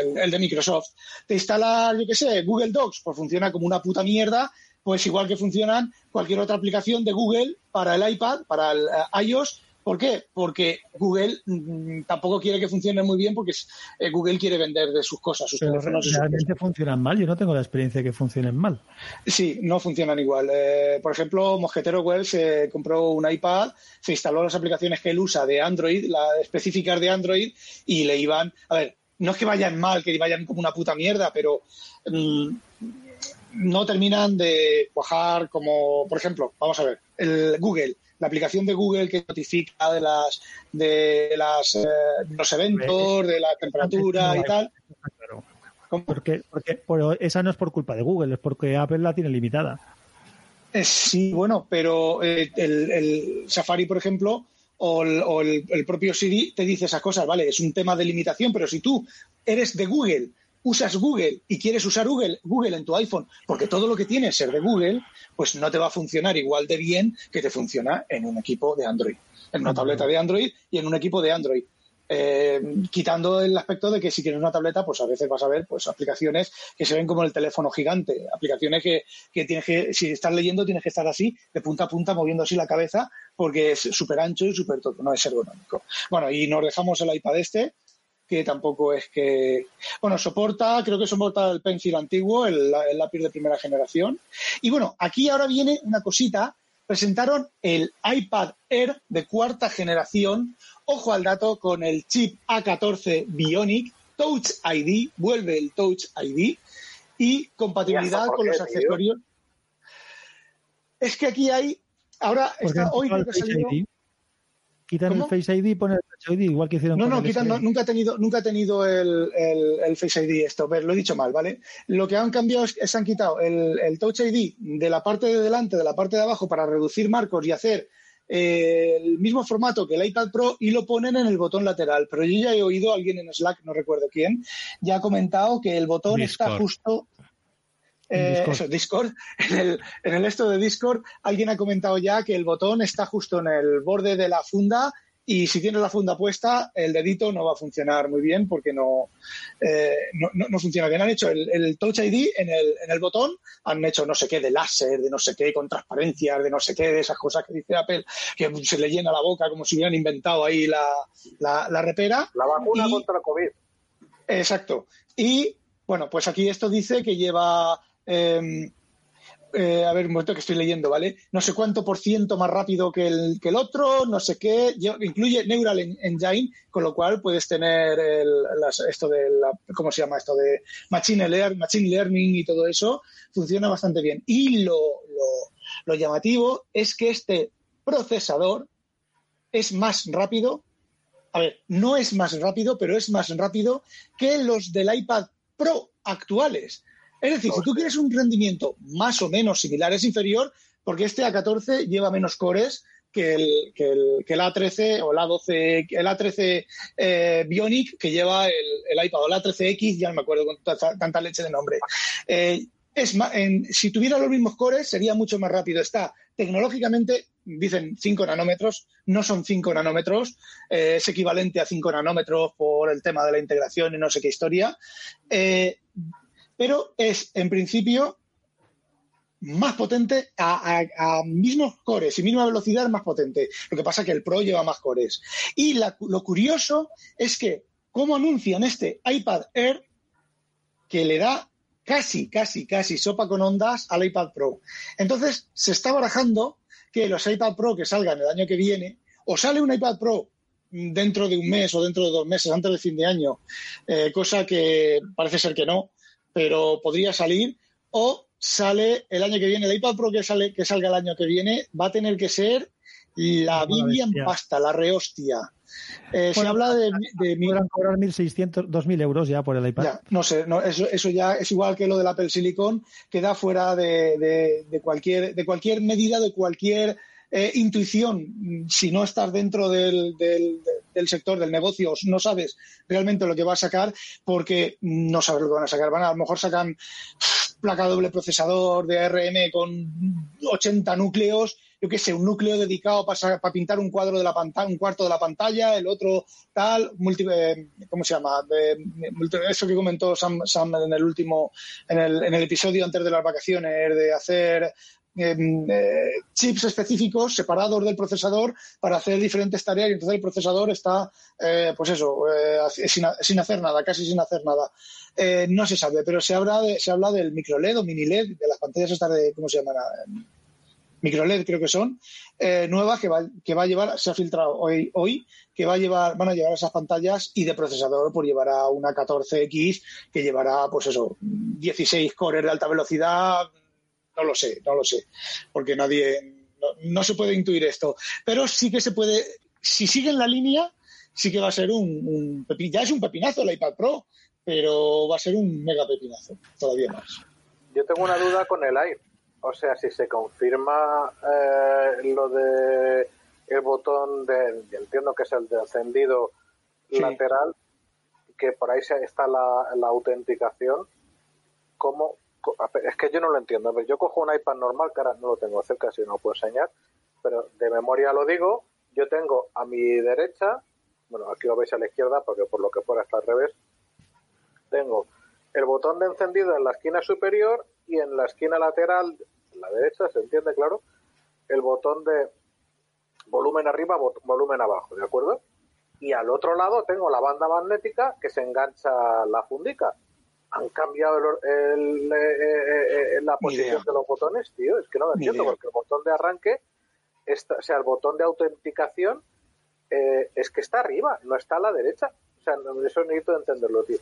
Speaker 2: el, el de Microsoft. ¿Te instalas, yo qué sé, Google Docs? Pues funciona como una puta mierda. Pues igual que funcionan cualquier otra aplicación de Google para el iPad, para el eh, iOS. ¿Por qué? Porque Google mm, tampoco quiere que funcione muy bien porque eh, Google quiere vender de sus cosas, sus
Speaker 3: Pero
Speaker 2: teléfonos. sus
Speaker 3: realmente funcionan mal. Yo no tengo la experiencia de que funcionen mal.
Speaker 2: Sí, no funcionan igual. Eh, por ejemplo, Mosquetero Wells se compró un iPad, se instaló las aplicaciones que él usa de Android, las específicas de Android, y le iban. A ver, no es que vayan mal, que vayan como una puta mierda, pero mm, no terminan de cuajar como, por ejemplo, vamos a ver, el Google. La aplicación de Google que notifica de las de las eh, los eventos, de la temperatura y tal.
Speaker 3: Porque, porque pero esa no es por culpa de Google, es porque Apple la tiene limitada.
Speaker 2: Eh, Sí, bueno, pero eh, el, el Safari, por ejemplo, o, el, o el- el propio Siri te dice esas cosas, ¿vale? Es un tema de limitación, pero si tú eres de Google, usas Google y quieres usar Google, Google en tu iPhone, porque todo lo que tiene es ser de Google, pues no te va a funcionar igual de bien que te funciona en un equipo de Android, en una tableta de Android y en un equipo de Android. Eh, quitando el aspecto de que si tienes una tableta, pues a veces vas a ver pues aplicaciones que se ven como el teléfono gigante, aplicaciones que, que tienes que, si estás leyendo, tienes que estar así, de punta a punta, moviendo así la cabeza, porque es súper ancho y súper todo, no es ergonómico. Bueno, y nos dejamos el iPad este, que tampoco es que. Bueno, soporta, creo que soporta el Pencil antiguo, el, el lápiz de primera generación. Y bueno, aquí ahora viene una cosita. Presentaron el iPad Air de cuarta generación. Ojo al dato con el chip A14 Bionic, Touch ID, vuelve el Touch ID y compatibilidad con los accesorios. Es que aquí hay. Ahora, está, hoy creo que ha salido-
Speaker 3: ID. Quitan
Speaker 2: ¿Cómo?
Speaker 3: el Face ID y ponen el Touch ID, igual que hicieron
Speaker 2: No,
Speaker 3: con
Speaker 2: no,
Speaker 3: el
Speaker 2: quitan, no, nunca ha tenido, nunca ha tenido el, el, el Face ID esto. Ver, lo he dicho mal, ¿vale? Lo que han cambiado es que se han quitado el, el Touch ID de la parte de delante, de la parte de abajo, para reducir marcos y hacer eh, el mismo formato que el iPad Pro y lo ponen en el botón lateral. Pero yo ya he oído a alguien en Slack, no recuerdo quién, ya ha comentado que el botón está justo.
Speaker 3: En
Speaker 2: eh,
Speaker 3: Discord.
Speaker 2: eso, Discord. (laughs) En el, en el esto de Discord, alguien ha comentado ya que el botón está justo en el borde de la funda y si tienes la funda puesta, el dedito no va a funcionar muy bien porque no, eh, no, no- no funciona bien. Han hecho el, el Touch ID en el, en el botón, han hecho no sé qué de láser, de no sé qué, con transparencias, de no sé qué, de esas cosas que dice Apple, que se le llena la boca como si hubieran inventado ahí la, la, la repera.
Speaker 6: La vacuna
Speaker 2: Y-
Speaker 6: contra COVID.
Speaker 2: Exacto. Y bueno, pues aquí esto dice que lleva. Eh, eh, a ver, un momento que estoy leyendo, ¿vale? No sé cuánto por ciento más rápido que el, que el otro, no sé qué. Incluye Neural En- Engine, con lo cual puedes tener el- esto de ¿cómo se llama esto? De Machine, Lear- Machine Learning y todo eso. Funciona bastante bien. Y lo, lo llamativo es que este procesador es más rápido a ver, no es más rápido, pero es más rápido que los del iPad Pro actuales. Es decir, si tú quieres un rendimiento más o menos similar, es inferior, porque este A14 lleva menos cores que el, que el, que el A13 o el A12, el A13 eh, Bionic que lleva el, iPad, o el A13X, ya no me acuerdo con tanta, leche de nombre. Eh, es en- si tuviera los mismos cores, sería mucho más rápido. Está tecnológicamente, dicen 5 nanómetros, no son 5 nanómetros, eh, es equivalente a 5 nanómetros por el tema de la integración y no sé qué historia. Pero es, en principio, más potente a, mismos cores y misma velocidad más potente. Lo que pasa es que el Pro lleva más cores. Y lo curioso es que, como anuncian este iPad Air, que le da casi, casi, casi sopa con ondas al iPad Pro. Entonces, se está barajando que los iPad Pro que salgan el año que viene, o sale un iPad Pro dentro de un mes o dentro de dos meses, antes del fin de año, eh, cosa que parece ser que no, pero podría salir, o sale el año que viene, el iPad Pro que, sale, que salga el año que viene, va a tener que ser la Biblia en pasta, la rehostia. Eh, se habla de, de
Speaker 3: Podrán cobrar 1.600, 2.000 euros ya por el iPad.
Speaker 2: ya, no sé, no, eso, eso ya es igual que lo del Apple Silicon, queda fuera de, de- de cualquier, de cualquier medida, de cualquier eh, intuición. Si no estás dentro del, del- del sector del negocio, no sabes realmente lo que va a sacar, porque no sabes lo que van a sacar. Van a, a lo mejor sacan placa doble procesador de ARM con 80 núcleos, yo qué sé, un núcleo dedicado para, para pintar un cuadro de la pantalla, un cuarto de la pantalla, el otro tal, multi, eh, ¿cómo se llama? Multi- eso que comentó Sam, Sam en el último, en el, en el episodio antes de las vacaciones, de hacer eh, eh, chips específicos separados del procesador para hacer diferentes tareas y entonces el procesador está, eh, pues eso, eh, sin, sin hacer nada, casi sin hacer nada. Eh, no se sabe, pero se habla, de, se habla del micro LED o mini LED, de las pantallas estas de, ¿cómo se llaman? Micro LED creo que son, eh, nuevas que va, que va a llevar, se ha filtrado hoy, hoy, que va a llevar, van a llevar esas pantallas y de procesador pues llevará una 14X que llevará pues eso, 16 cores de alta velocidad, no lo sé, no lo sé, porque nadie, no, no se puede intuir esto, pero sí que se puede, si siguen la línea, sí que va a ser un, un ya es un pepinazo el iPad Pro, pero va a ser un mega pepinazo, todavía más.
Speaker 6: Yo tengo una duda con el Air. O sea, si se confirma eh, lo de el botón de, entiendo que es el de encendido
Speaker 2: Sí.
Speaker 6: lateral, que por ahí está la, la autenticación. ¿Cómo? Es que yo no lo entiendo. Yo cojo un iPad normal, que ahora no lo tengo cerca, si no lo puedo enseñar, pero de memoria lo digo. Yo tengo a mi derecha, bueno, aquí lo veis a la izquierda, porque por lo que fuera está al revés, tengo el botón de encendido en la esquina superior y en la esquina lateral, la derecha, se entiende, claro, el botón de volumen arriba, vo- volumen abajo, ¿de acuerdo? Y al otro lado tengo la banda magnética que se engancha la fundica. Han cambiado el or- el- eh, eh, eh, la posición de los botones, tío. Es que no lo entiendo, porque el botón de arranque, está, o sea, el botón de autenticación eh, es que está arriba, no está a la derecha. O sea, no- eso necesito entenderlo, tío.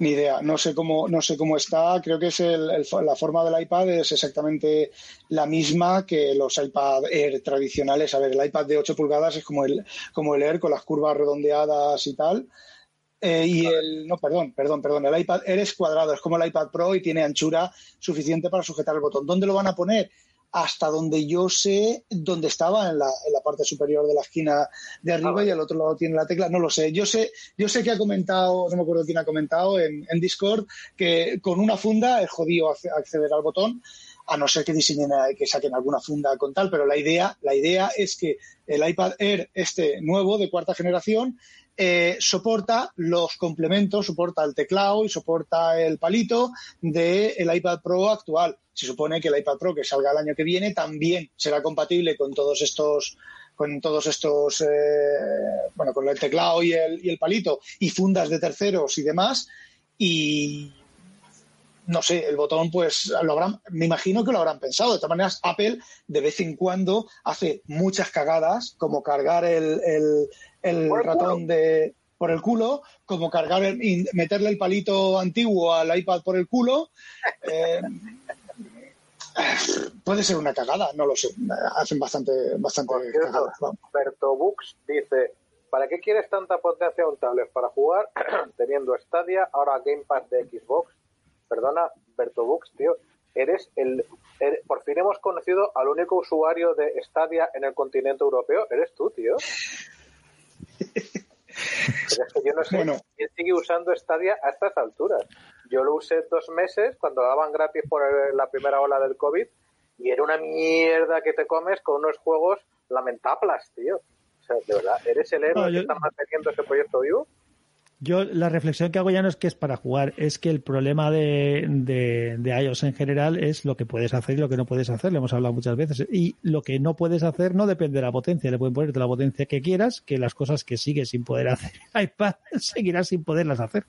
Speaker 2: Ni idea, no sé cómo, no sé cómo está. Creo que es el- el- la forma del iPad es exactamente la misma que los iPad Air tradicionales. A ver, el iPad de 8 pulgadas es como el, como el Air con las curvas redondeadas y tal. Eh, y el, no, perdón, perdón, perdón, el iPad Air es cuadrado, es como el iPad Pro y tiene anchura suficiente para sujetar el botón. ¿Dónde lo van a poner? Hasta donde yo sé dónde estaba, en la, en la parte superior de la esquina de arriba
Speaker 6: vale.
Speaker 2: y al otro lado tiene la tecla. No lo sé. Yo sé, yo sé que ha comentado, no me acuerdo quién ha comentado en, en Discord, que con una funda es jodido acce- acceder al botón, a no ser que diseñen, eh, que saquen alguna funda con tal, pero la idea, la idea es que el iPad Air, este nuevo de cuarta generación, eh, soporta los complementos, soporta el teclado y soporta el palito del iPad Pro actual. Se supone que el iPad Pro que salga el año que viene también será compatible con todos estos con todos estos eh, bueno con el teclado y el, y el palito y fundas de terceros y demás y no sé, el botón, pues lo habrán, me imagino que lo habrán pensado. De todas maneras, Apple de vez en cuando hace muchas cagadas, como cargar el- el
Speaker 6: Por el
Speaker 2: ratón de por el culo, como cargar el- y meterle el palito antiguo al iPad por el culo. Eh, puede ser una cagada, no lo sé. Hacen bastante, bastante
Speaker 6: cierto,
Speaker 2: cagadas.
Speaker 6: Berto Bux dice, ¿para qué quieres tanta potencia un tablet para jugar (clears throat) teniendo Stadia, ahora Gamepad de Xbox? Perdona, Berto Bux, tío, eres el... er- por fin hemos conocido al único usuario de Stadia en el continente europeo. Eres tú, tío. Pero es que yo no sé
Speaker 2: Bueno.
Speaker 6: quién sigue usando Stadia a estas alturas. Yo lo usé dos meses cuando daban gratis por la primera ola del COVID y era una mierda que te comes con unos juegos lamentables, tío. O sea, de verdad, ¿eres el héroe
Speaker 3: No,
Speaker 6: que
Speaker 3: yo-
Speaker 6: está manteniendo ese proyecto vivo?
Speaker 3: Yo la reflexión que hago ya no es que es para jugar, es que el problema de, de, de iOS en general es lo que puedes hacer y lo que no puedes hacer, lo hemos hablado muchas veces. Y lo que no puedes hacer no depende de la potencia, le pueden ponerte la potencia que quieras, que las cosas que sigue sin poder hacer (laughs) iPad seguirás sin poderlas hacer.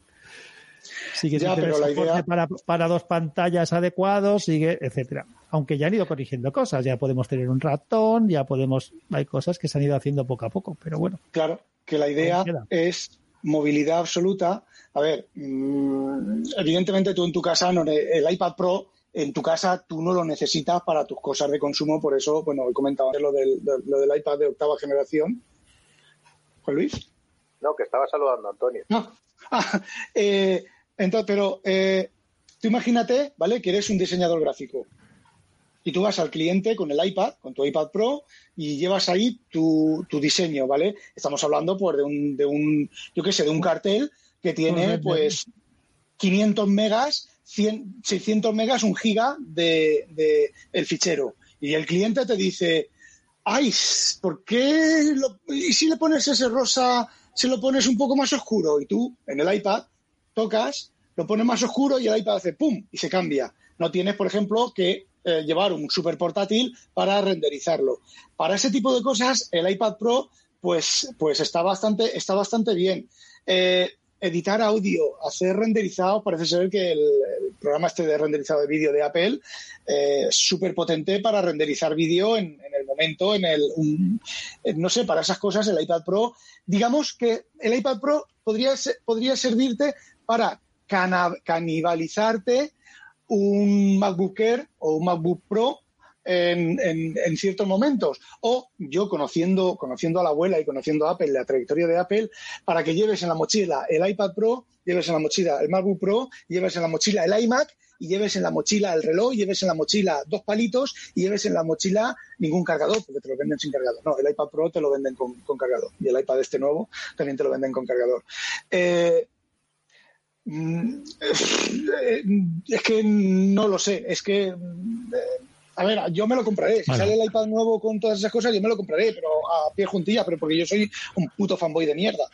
Speaker 3: Sigue
Speaker 2: Ya,
Speaker 3: sin tener soporte
Speaker 2: idea-
Speaker 3: para, para dos pantallas adecuados, sigue, etcétera. Aunque ya han ido corrigiendo cosas, ya podemos tener un ratón, ya podemos, hay cosas que se han ido haciendo poco a poco, pero bueno.
Speaker 2: Claro, que la idea es movilidad absoluta. A ver, mm, evidentemente tú en tu casa, no, el iPad Pro en tu casa tú no lo necesitas para tus cosas de consumo, por eso, bueno, he comentado antes lo del, de- lo del iPad de octava generación. Juan Luis.
Speaker 6: No, que estaba saludando a Antonio.
Speaker 2: No. (laughs) Ah, eh, entonces, pero eh, tú imagínate, ¿vale? Que eres un diseñador gráfico. Y tú vas al cliente con el iPad, con tu iPad Pro, y llevas ahí tu, tu diseño, ¿vale? Estamos hablando, pues, de un, de un, yo qué sé, de un cartel que tiene, pues, 500 megas, 100, 600 megas, un giga de, de el fichero. Y el cliente te dice, ay, ¿por qué? lo- ¿Y si le pones ese rosa, se lo pones un poco más oscuro? Y tú, en el iPad, tocas, lo pones más oscuro y el iPad hace pum y se cambia. No tienes, por ejemplo, que eh, llevar un super portátil para renderizarlo. Para ese tipo de cosas, el iPad Pro, pues, pues está bastante, está bastante bien. Eh, editar audio, hacer renderizado, parece ser que el, programa este de renderizado de vídeo de Apple eh, es súper potente para renderizar vídeo en, en el momento, en el, eh, no sé, para esas cosas el iPad Pro, digamos que el iPad Pro podría, podría servirte para canibalizarte un MacBook Air o un MacBook Pro en, en- ciertos momentos. O yo conociendo, conociendo a la abuela y conociendo a Apple, la trayectoria de Apple, para que lleves en la mochila el iPad Pro, lleves en la mochila el MacBook Pro, lleves en la mochila el iMac y lleves en la mochila el reloj, lleves en la mochila dos palitos y lleves en la mochila ningún cargador, porque te lo venden sin cargador. No, el iPad Pro te lo venden con, cargador y el iPad este nuevo también te lo venden con cargador. Eh, es que no lo sé, es que mm, eh, a ver, yo me lo compraré. Si
Speaker 1: Vale.
Speaker 2: sale el iPad nuevo con todas esas cosas, yo me lo compraré, pero a pie juntilla, pero porque yo soy un puto fanboy de mierda.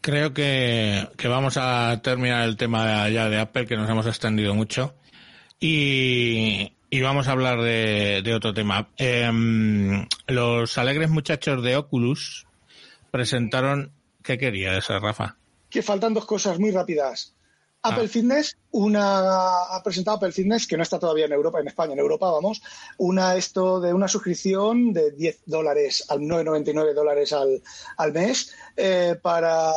Speaker 1: Creo que, que vamos a terminar el tema ya de Apple, que nos hemos extendido mucho. Y, y vamos a hablar de, de otro tema. Em, los alegres muchachos de Oculus presentaron... ¿Qué quería esa, Rafa?
Speaker 2: Que faltan dos cosas muy rápidas.
Speaker 1: Ah.
Speaker 2: Apple Fitness, una ha presentado Apple Fitness, que no está todavía en Europa, en España, en Europa, vamos, una esto de una suscripción de 10 dólares al 9,99 dólares al, al mes eh, para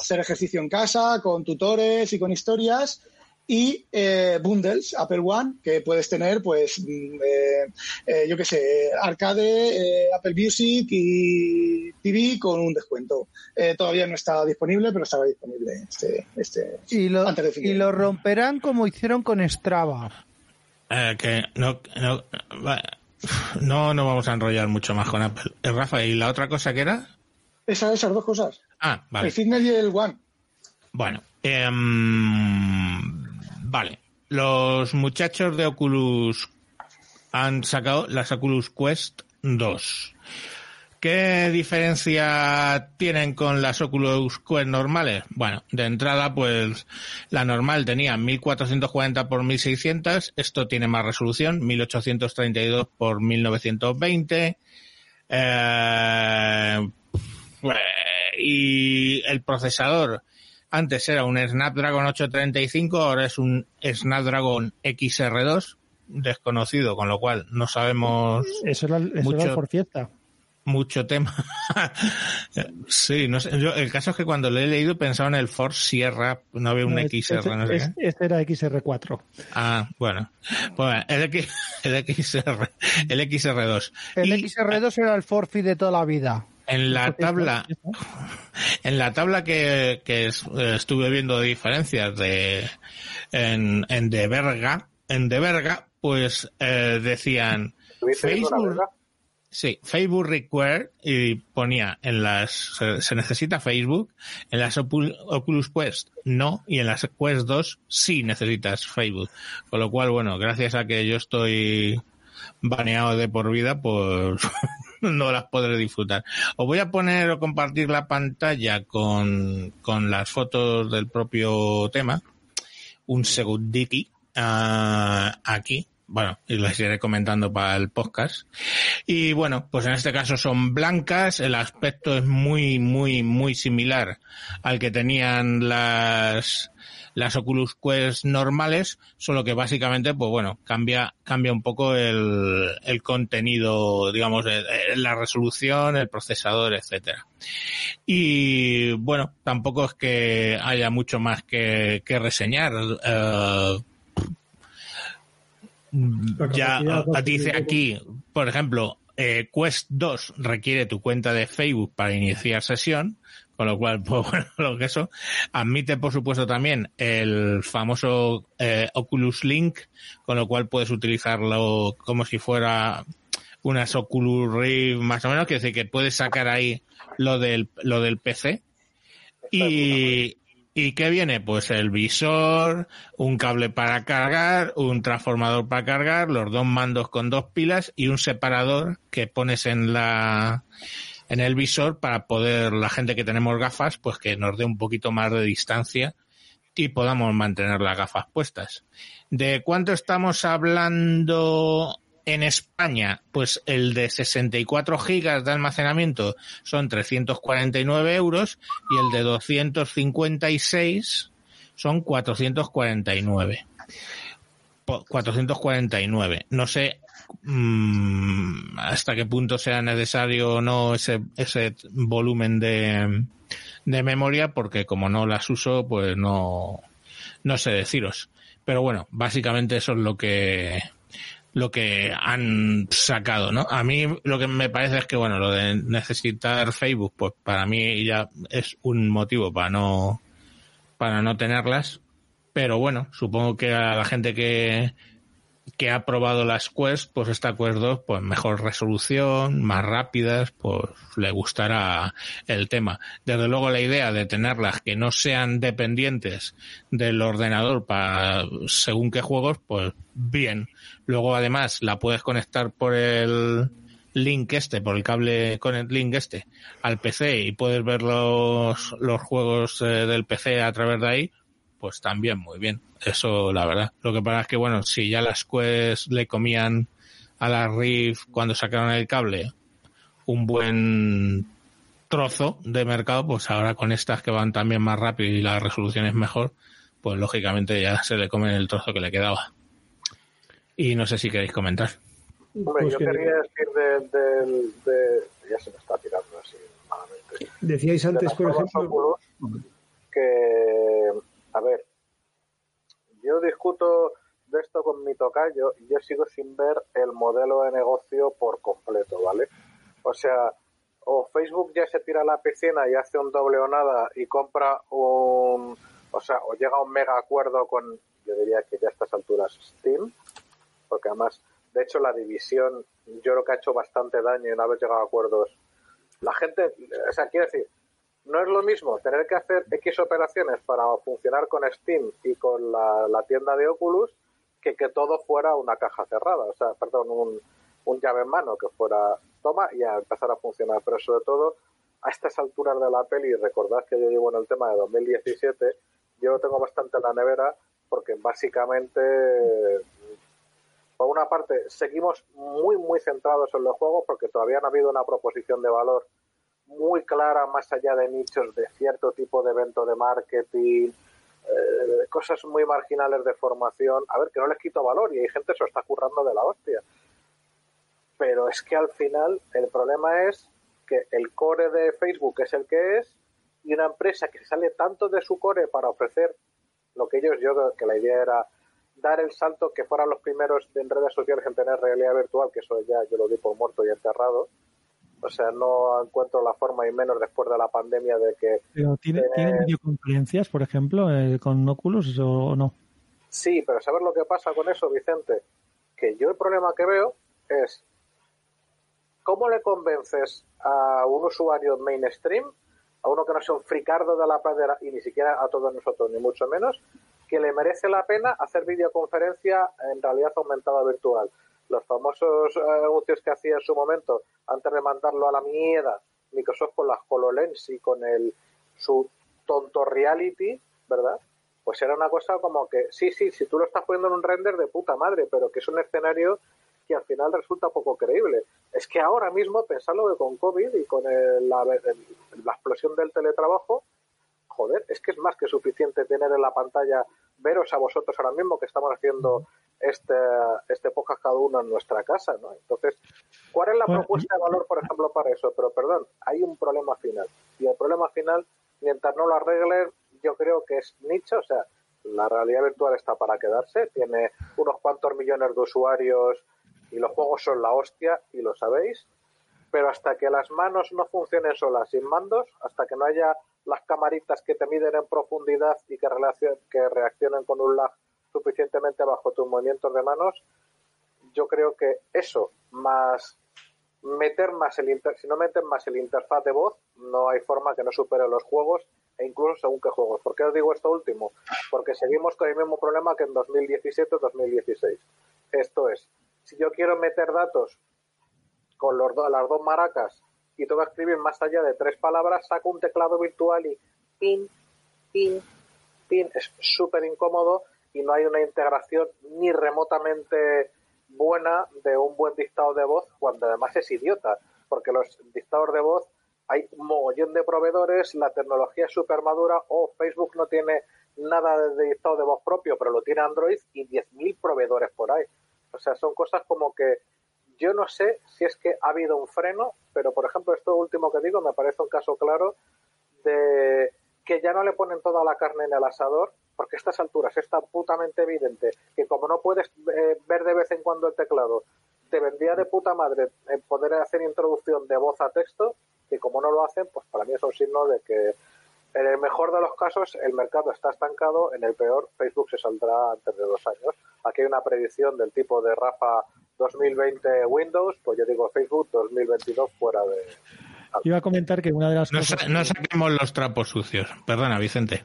Speaker 2: hacer ejercicio en casa, con tutores y con historias. Y eh, bundles, Apple One, que puedes tener, pues, mm, eh, eh, yo qué sé, arcade, eh, Apple Music y TV con un descuento. Eh, todavía no está disponible, pero estará disponible este, este
Speaker 4: Y lo,
Speaker 2: antes de fin
Speaker 4: y lo romperán como hicieron con Strava.
Speaker 1: Eh, que no, no, no, no vamos a enrollar mucho más con Apple. Eh, Rafa, ¿y la otra cosa que era?
Speaker 2: Esas, esas dos cosas,
Speaker 1: Ah, vale.
Speaker 2: el Fitness y el One.
Speaker 1: Bueno, em, vale. Los muchachos de Oculus han sacado las Oculus Quest 2. ¿Qué diferencia tienen con las Oculus Quest normales? Bueno, de entrada, pues la normal tenía 1440 por 1600, esto tiene más resolución, 1832 por 1920. Eh, y el procesador antes era un Snapdragon 835, ahora es un Snapdragon XR2 desconocido, con lo cual no sabemos
Speaker 3: Eso era, eso
Speaker 1: Mucho-
Speaker 3: era el por fiesta.
Speaker 1: mucho tema. (laughs) sí, no sé, yo, el caso es que cuando lo he leído pensaba en el Force Sierra, no había un
Speaker 3: No,
Speaker 1: XR,
Speaker 3: este,
Speaker 1: no sé
Speaker 3: es- este era XR4.
Speaker 1: Ah, bueno. Pues el, X, el XR, el XR2.
Speaker 4: El
Speaker 1: Y
Speaker 4: XR2 era el forfeit de toda la vida.
Speaker 1: En la tabla, (laughs) en la tabla que, que eh, estuve viendo de diferencias de en, en de verga, en de verga, pues eh, decían
Speaker 6: ¿Estuviste viendo una
Speaker 1: Facebook, sí, Facebook required y ponía en las se, se necesita Facebook, en las Oculus Quest no y en las Quest 2 sí necesitas Facebook, con lo cual bueno, gracias a que yo estoy baneado de por vida, pues (laughs) (laughs) no las podré disfrutar. Os voy a poner o compartir la pantalla con, con las fotos del propio tema. Un segundiki ah, aquí. Bueno, y las iré comentando para el podcast. Y bueno, pues en este caso son blancas, el aspecto es muy, muy, muy similar al que tenían las, las Oculus Quest normales, solo que básicamente, pues bueno, cambia, cambia un poco el, el contenido, digamos, la resolución, el procesador, etcétera. Y bueno, tampoco es que haya mucho más que, que reseñar.
Speaker 5: La
Speaker 1: ya dice aquí, por ejemplo, eh, Quest 2 requiere tu cuenta de Facebook para iniciar sesión, con lo cual, (laughs) pues bueno, lo que eso admite, por supuesto, también el famoso eh, Oculus Link, con lo cual puedes utilizarlo como si fuera unas Oculus Rift más o menos, que decir que puedes sacar ahí lo del, lo del PC. Y, ¿Y qué viene? Pues el visor, un cable para cargar, un transformador para cargar, los dos mandos con dos pilas y un separador que pones en la en el visor para poder la gente que tenemos gafas, pues que nos dé un poquito más de distancia y podamos mantener las gafas puestas. ¿De cuánto estamos hablando en España? Pues el de 64 gigas de almacenamiento son 349 euros y el de 256 son 449. Po- 449. No sé mm, hasta qué punto sea necesario o no ese, ese volumen de, de memoria, porque como no las uso, pues no, no sé deciros. Pero bueno, básicamente eso es lo que lo que han sacado, ¿no? A mí lo que me parece es que, bueno, lo de necesitar Facebook, pues para mí ya es un motivo para no, para no tenerlas. Pero bueno, supongo que a la gente que, que ha probado las Quest, pues esta Quest 2, pues mejor resolución, más rápidas, pues le gustará el tema. Desde luego la idea de tenerlas que no sean dependientes del ordenador para según qué juegos, pues bien. Luego además la puedes conectar por el link este, por el cable con el link este al PC y puedes ver los, los juegos eh, del PC a través de ahí, pues también muy bien. Eso, la verdad. Lo que pasa es que, bueno, si ya las Quest le comían a la Rift cuando sacaron el cable un buen trozo de mercado, pues ahora con estas que van también más rápido y la resolución es mejor, pues lógicamente ya se le comen el trozo que le quedaba. Y no sé si queréis comentar.
Speaker 6: Hombre,
Speaker 5: Pues
Speaker 6: yo
Speaker 5: que-
Speaker 6: quería decir de, Ya se me está tirando así malamente.
Speaker 5: Decíais
Speaker 6: de
Speaker 5: antes, por ejemplo,
Speaker 6: Oculus, que, a ver, yo discuto de esto con mi tocayo y yo sigo sin ver el modelo de negocio por completo, ¿vale? O sea, o Facebook ya se tira a la piscina y hace un doble o nada y compra un, o sea, o llega a un mega acuerdo con, yo diría que ya a estas alturas Steam, porque además, de hecho, la división yo creo que ha hecho bastante daño y no haber llegado a acuerdos. La gente, o sea, quiero decir, no es lo mismo tener que hacer X operaciones para funcionar con Steam y con la, tienda de Oculus que que todo fuera una caja cerrada, o sea, perdón, un, un llave en mano que fuera toma y a empezar a funcionar. Pero sobre todo, a estas alturas de la peli, recordad que yo llevo en el tema de 2017, yo lo tengo bastante en la nevera porque básicamente por una parte, seguimos muy, muy centrados en los juegos porque todavía no ha habido una proposición de valor muy clara más allá de nichos de cierto tipo de evento de marketing, eh, cosas muy marginales de formación. A ver, que no les quito valor y hay gente que se lo está currando de la hostia. Pero es que al final el problema es que el core de Facebook es el que es y una empresa que sale tanto de su core para ofrecer lo que ellos, yo creo que la idea era dar el salto que fueran los primeros en redes sociales en tener realidad virtual, que eso ya yo lo di por muerto y enterrado. O sea, no encuentro la forma y menos después de la pandemia de que
Speaker 3: Pero ¿tiene,
Speaker 6: Eh,
Speaker 3: ¿tienen videoconferencias, por ejemplo, eh, con Oculus o no?
Speaker 6: Sí, pero ¿sabes lo que pasa con eso, Vicente? Que yo el problema que veo es cómo le convences a un usuario mainstream, a uno que no sea un fricardo de la pradera y ni siquiera a todos nosotros, ni mucho menos, que le merece la pena hacer videoconferencia en realidad aumentada virtual. Los famosos eh, anuncios que hacía en su momento, antes de mandarlo a la mierda, Microsoft con las HoloLens y con el su tonto reality, ¿verdad? Pues era una cosa como que, sí, sí, si tú lo estás poniendo en un render de puta madre, pero que es un escenario que al final resulta poco creíble. Es que ahora mismo, pensarlo que con COVID y con el- la, el- la explosión del teletrabajo, joder, es que es más que suficiente tener en la pantalla, veros a vosotros ahora mismo que estamos haciendo este, este podcast cada uno en nuestra casa, ¿no? Entonces, ¿cuál es la
Speaker 3: Bueno,
Speaker 6: propuesta de valor, por ejemplo, para eso? Pero perdón, hay un problema final. Y el problema final, mientras no lo arreglen, yo creo que es nicho, o sea, la realidad virtual está para quedarse, tiene unos cuantos millones de usuarios y los juegos son la hostia, y lo sabéis, pero hasta que las manos no funcionen solas sin mandos, hasta que no haya las camaritas que te miden en profundidad y que, que reaccionen con un lag suficientemente bajo tus movimientos de manos, yo creo que eso, más meter más el inter si no meten más el interfaz de voz, no hay forma que no supere los juegos e incluso según qué juegos. ¿Por qué os digo esto último? Porque seguimos con el mismo problema que en 2017 2016. Esto es, si yo quiero meter datos con los do- las dos maracas y tengo que escribir más allá de tres palabras, saco un teclado virtual y pin, pin, pin. Es súper incómodo y no hay una integración ni remotamente buena de un buen dictado de voz cuando además es idiota, porque los dictados de voz hay un mogollón de proveedores, la tecnología es súper madura o Facebook no tiene nada de dictado de voz propio, pero lo tiene Android y 10.000 proveedores por ahí. O sea, son cosas como que yo no sé si es que ha habido un freno, pero por ejemplo, esto último que digo me parece un caso claro de que ya no le ponen toda la carne en el asador porque a estas alturas es tan putamente evidente que como no puedes eh, ver de vez en cuando el teclado, te vendría de puta madre en poder hacer introducción de voz a texto, que como no lo hacen, pues para mí es un signo de que en el mejor de los casos el mercado está estancado, en el peor Facebook se saldrá antes de dos años. Aquí hay una predicción del tipo de Rafa 2020 Windows, pues yo digo Facebook 2022 fuera de...
Speaker 3: Iba a comentar que una de las
Speaker 1: No,
Speaker 3: cosas...
Speaker 1: sa- no saquemos los trapos sucios. Perdona, Vicente.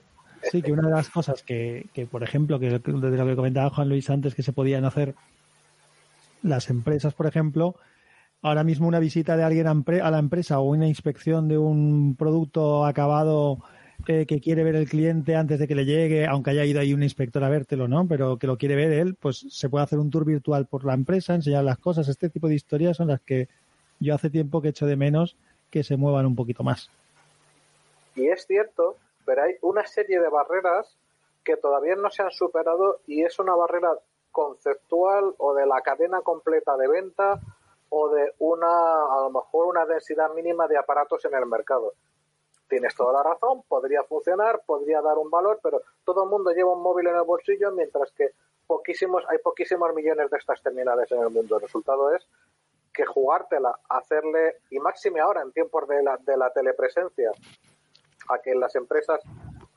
Speaker 3: Sí, que una de las cosas que, que, por ejemplo, que de lo que comentaba Juan Luis antes, que se podían hacer las empresas, por ejemplo, ahora mismo una visita de alguien a la empresa o una inspección de un producto acabado eh, que quiere ver el cliente antes de que le llegue, aunque haya ido ahí un inspector a vértelo, ¿no? Pero que lo quiere ver él, pues se puede hacer un tour virtual por la empresa, enseñar las cosas. Este tipo de historias son las que yo hace tiempo que echo de menos que se muevan un poquito más.
Speaker 6: Y es cierto, pero hay una serie de barreras que todavía no se han superado y es una barrera conceptual o de la cadena completa de venta o de una, a lo mejor una densidad mínima de aparatos en el mercado. Tienes toda la razón, podría funcionar, podría dar un valor, pero todo el mundo lleva un móvil en el bolsillo mientras que poquísimos, hay poquísimos millones de estas terminales en el mundo. El resultado es que jugártela, hacerle, y máxime ahora en tiempos de la, de la telepresencia, a que las empresas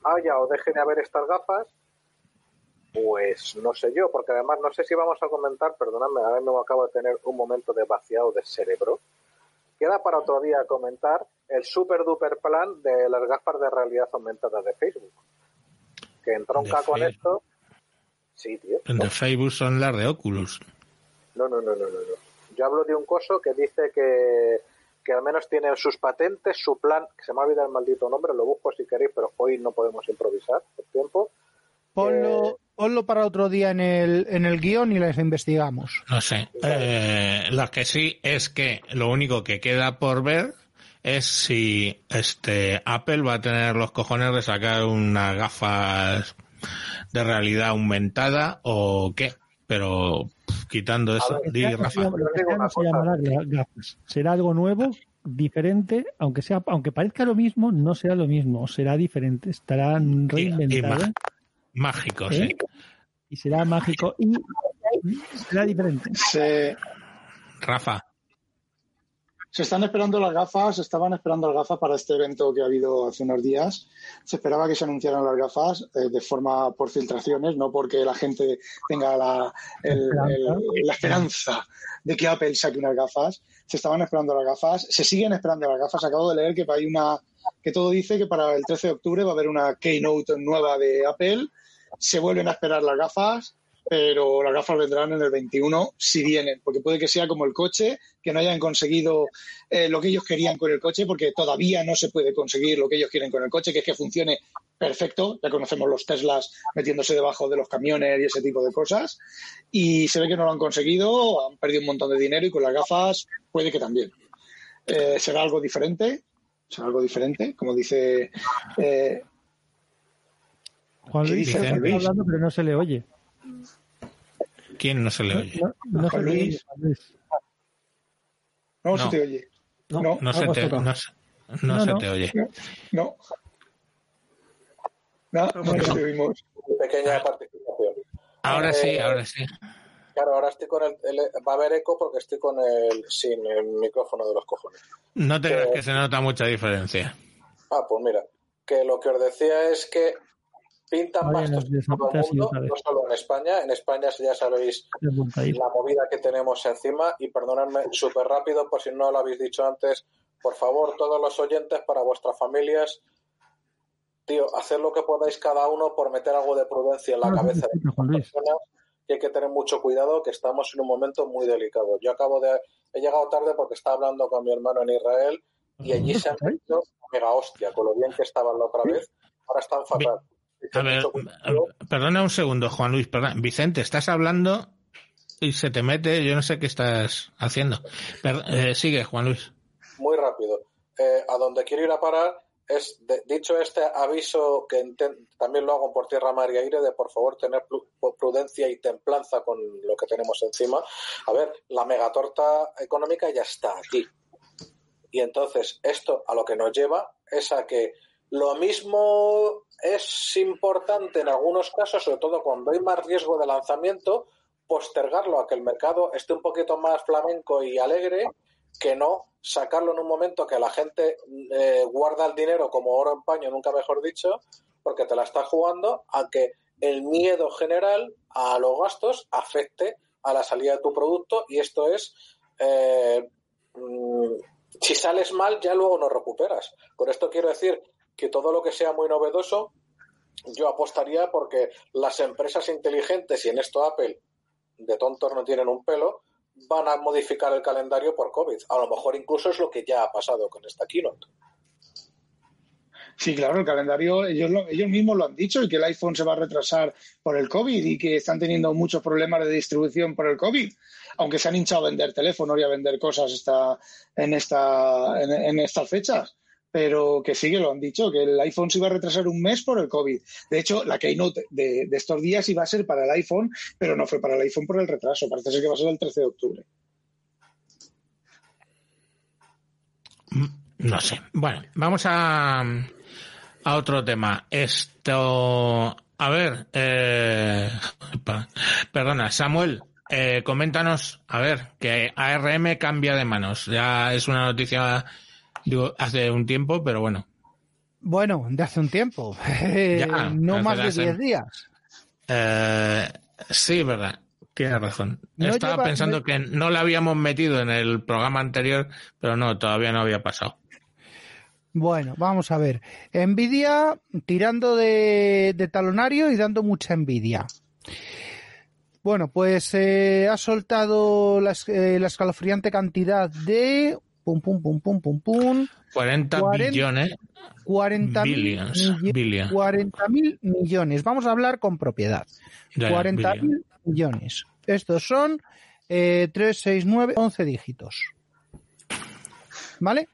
Speaker 6: haya o dejen de haber estas gafas, pues no sé yo, porque además no sé si vamos a comentar, perdonadme, ahora me acabo de tener un momento de vaciado de cerebro. Queda para otro día comentar el super duper plan de las gafas de realidad aumentada de Facebook. Que entronca
Speaker 1: De
Speaker 6: con
Speaker 1: Facebook.
Speaker 6: esto. Sí, tío.
Speaker 1: De Facebook son las de Oculus.
Speaker 6: No, no, no, no, no, no. Yo hablo de un coso que dice que, que al menos tiene sus patentes, su plan, que se me ha olvidado el maldito nombre, lo busco si queréis, pero hoy no podemos improvisar por tiempo.
Speaker 4: Ponlo, ponlo para otro día en el, en el guion y les investigamos.
Speaker 1: No sé. Eh, lo que sí es que lo único que queda por ver es si este Apple va a tener los cojones de sacar unas gafas de realidad aumentada o qué. Pero quitando eso,
Speaker 6: ver,
Speaker 1: di
Speaker 3: Este año
Speaker 1: Rafa.
Speaker 3: se llamará gafas. Será algo nuevo, diferente, aunque sea, aunque parezca lo mismo, no será lo mismo, será diferente, estará reinventado
Speaker 1: má- mágico,
Speaker 3: ¿eh?
Speaker 1: sí.
Speaker 3: y será mágico y (laughs) será diferente.
Speaker 1: Rafa,
Speaker 2: se están esperando las gafas, estaban esperando las gafas para este evento que ha habido hace unos días. Se esperaba que se anunciaran las gafas eh, de forma por filtraciones, no porque la gente tenga la, el- el- la esperanza de que Apple saque unas gafas. Se estaban esperando las gafas, se siguen esperando las gafas. Acabo de leer que hay una que todo dice que para el 13 de octubre va a haber una keynote nueva de Apple. Se vuelven a esperar las gafas, pero las gafas vendrán en el 21 si vienen, porque puede que sea como el coche, que no hayan conseguido eh, lo que ellos querían con el coche, porque todavía no se puede conseguir lo que ellos quieren con el coche, que es que funcione perfecto. Ya conocemos los Teslas metiéndose debajo de los camiones y ese tipo de cosas. Y se ve que no lo han conseguido, han perdido un montón de dinero y con las gafas puede que también. Eh, será algo diferente, será algo diferente, como dice eh,
Speaker 3: Juan
Speaker 2: ¿Qué
Speaker 3: Luis
Speaker 2: dice
Speaker 3: está
Speaker 1: Juan
Speaker 2: Luis?
Speaker 3: hablando, pero no se le oye.
Speaker 1: ¿Quién no se le oye?
Speaker 3: No, no se
Speaker 2: Juan
Speaker 3: le oye,
Speaker 2: Luis.
Speaker 3: Juan Luis.
Speaker 2: No,
Speaker 1: No.
Speaker 2: se te oye. No,
Speaker 1: No se te, no, no
Speaker 3: No,
Speaker 1: se te oye.
Speaker 2: no. No, no te oímos.
Speaker 6: Pequeña participación.
Speaker 1: Ahora
Speaker 6: Eh,
Speaker 1: sí, ahora sí.
Speaker 6: Claro, ahora estoy con el, el- Va a haber eco porque estoy con el. sin el micrófono de los cojones.
Speaker 1: No te creas
Speaker 6: eh,
Speaker 1: que se nota mucha diferencia.
Speaker 6: Ah, pues mira, que lo que os decía es que pintan pastos en todo el mundo, no solo en España. En España ya sabéis la movida que tenemos encima y perdonadme súper rápido por si no lo habéis dicho antes. Por favor, todos los oyentes para vuestras familias, tío, hacer lo que podáis cada uno por meter algo de prudencia en la
Speaker 3: No,
Speaker 6: cabeza de las personas y hay que tener mucho cuidado que estamos en un momento muy delicado. Yo acabo de... He llegado tarde porque estaba hablando con mi hermano en Israel y allí se han hecho mega hostia, con lo bien que estaban la otra vez. Ahora están fatal.
Speaker 1: A ver, perdona un segundo, Juan Luis, perdona. Vicente, estás hablando y se te mete, yo no sé qué estás haciendo. Eh, sigue, Juan Luis.
Speaker 6: muy rápido. Eh, a donde quiero ir a parar es, de- dicho este aviso que también lo hago por tierra, mar y aire, de por favor tener pru- prudencia y templanza con lo que tenemos encima. A ver, la megatorta económica ya está aquí. Y entonces esto a lo que nos lleva es a que Lo mismo es importante en algunos casos, sobre todo cuando hay más riesgo de lanzamiento, postergarlo a que el mercado esté un poquito más flamenco y alegre, que no sacarlo en un momento que la gente eh, guarda el dinero como oro en paño, nunca mejor dicho, porque te la está jugando, a que el miedo general a los gastos afecte a la salida de tu producto y esto es eh, mm, si sales mal ya luego no recuperas. Con esto quiero decir que todo lo que sea muy novedoso yo apostaría porque las empresas inteligentes y en esto Apple de tontos no tienen un pelo van a modificar el calendario por COVID. A lo mejor incluso es lo que ya ha pasado con esta keynote.
Speaker 2: Sí, claro, el calendario, ellos, lo- ellos mismos lo han dicho, y que el iPhone se va a retrasar por el COVID y que están teniendo muchos problemas de distribución por el COVID, aunque se han hinchado a vender teléfonos y a vender cosas esta, en, esta, en estas fechas. Pero que sí que lo han dicho, que el iPhone se iba a retrasar un mes por el COVID. De hecho, la keynote de, estos días iba a ser para el iPhone, pero no fue para el iPhone por el retraso. Parece ser que va a ser el 13 de octubre.
Speaker 1: No sé. Bueno, vamos a, a otro tema. Esto. A ver, eh, perdona, Samuel, eh, coméntanos, a ver, que ARM cambia de manos. Ya es una noticia digo, hace un tiempo, pero bueno.
Speaker 4: Bueno, de hace un tiempo. (laughs) Eh,
Speaker 1: Ya,
Speaker 4: no más de
Speaker 1: las-
Speaker 4: 10 días.
Speaker 1: Eh, sí, verdad. Tienes razón.
Speaker 4: No
Speaker 1: Estaba
Speaker 4: lleva-
Speaker 1: pensando
Speaker 4: no-
Speaker 1: que no la habíamos metido en el programa anterior, pero no, todavía no había pasado.
Speaker 4: Bueno, vamos a ver. Nvidia tirando de, de talonario y dando mucha envidia. Bueno, pues eh, ha soltado eh, la escalofriante cantidad de pum pum pum pum pum pum
Speaker 1: 40
Speaker 4: Cuarenta-
Speaker 1: billones.
Speaker 4: 40
Speaker 1: Billions, billion.
Speaker 4: mil millones. Vamos a hablar con propiedad.
Speaker 1: Ya, ya,
Speaker 4: 40
Speaker 1: billion.
Speaker 4: mil millones. Estos son eh, 3, 6, 9, 11 dígitos. ¿Vale?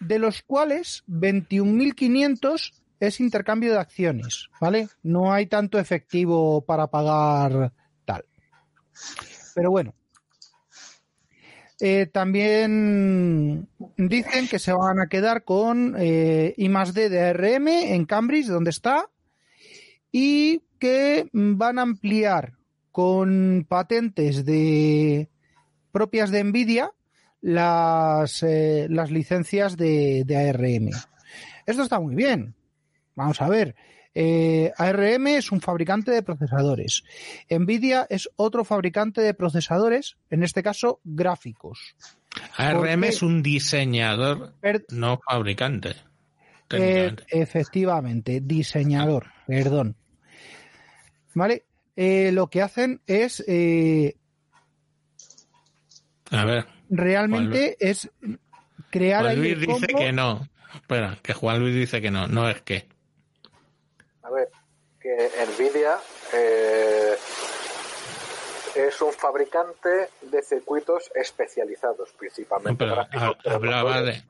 Speaker 4: De los cuales 21.500 es intercambio de acciones. ¿Vale? No hay tanto efectivo para pagar tal. Pero bueno. Eh, también dicen que se van a quedar con eh, más D de ARM en Cambridge, donde está, y que van a ampliar con patentes de propias de Nvidia las, eh, las licencias de, de ARM. Esto está muy bien. Vamos a ver. Eh, ARM es un fabricante de procesadores. Nvidia es otro fabricante de procesadores, en este caso gráficos.
Speaker 1: ARM es un diseñador,
Speaker 4: Per-
Speaker 1: no fabricante.
Speaker 4: Eh, efectivamente, diseñador, perdón. ¿Vale? Eh, lo que hacen es
Speaker 1: A ver,
Speaker 4: realmente es crear
Speaker 1: Juan
Speaker 4: ahí
Speaker 1: Luis dice que no. Espera, que Juan Luis dice que no. No es que.
Speaker 6: A ver, que Nvidia eh, es un fabricante de circuitos especializados,
Speaker 1: No,
Speaker 6: principalmente.
Speaker 1: pero ha-
Speaker 6: pero
Speaker 1: hablaba
Speaker 6: controles.
Speaker 1: de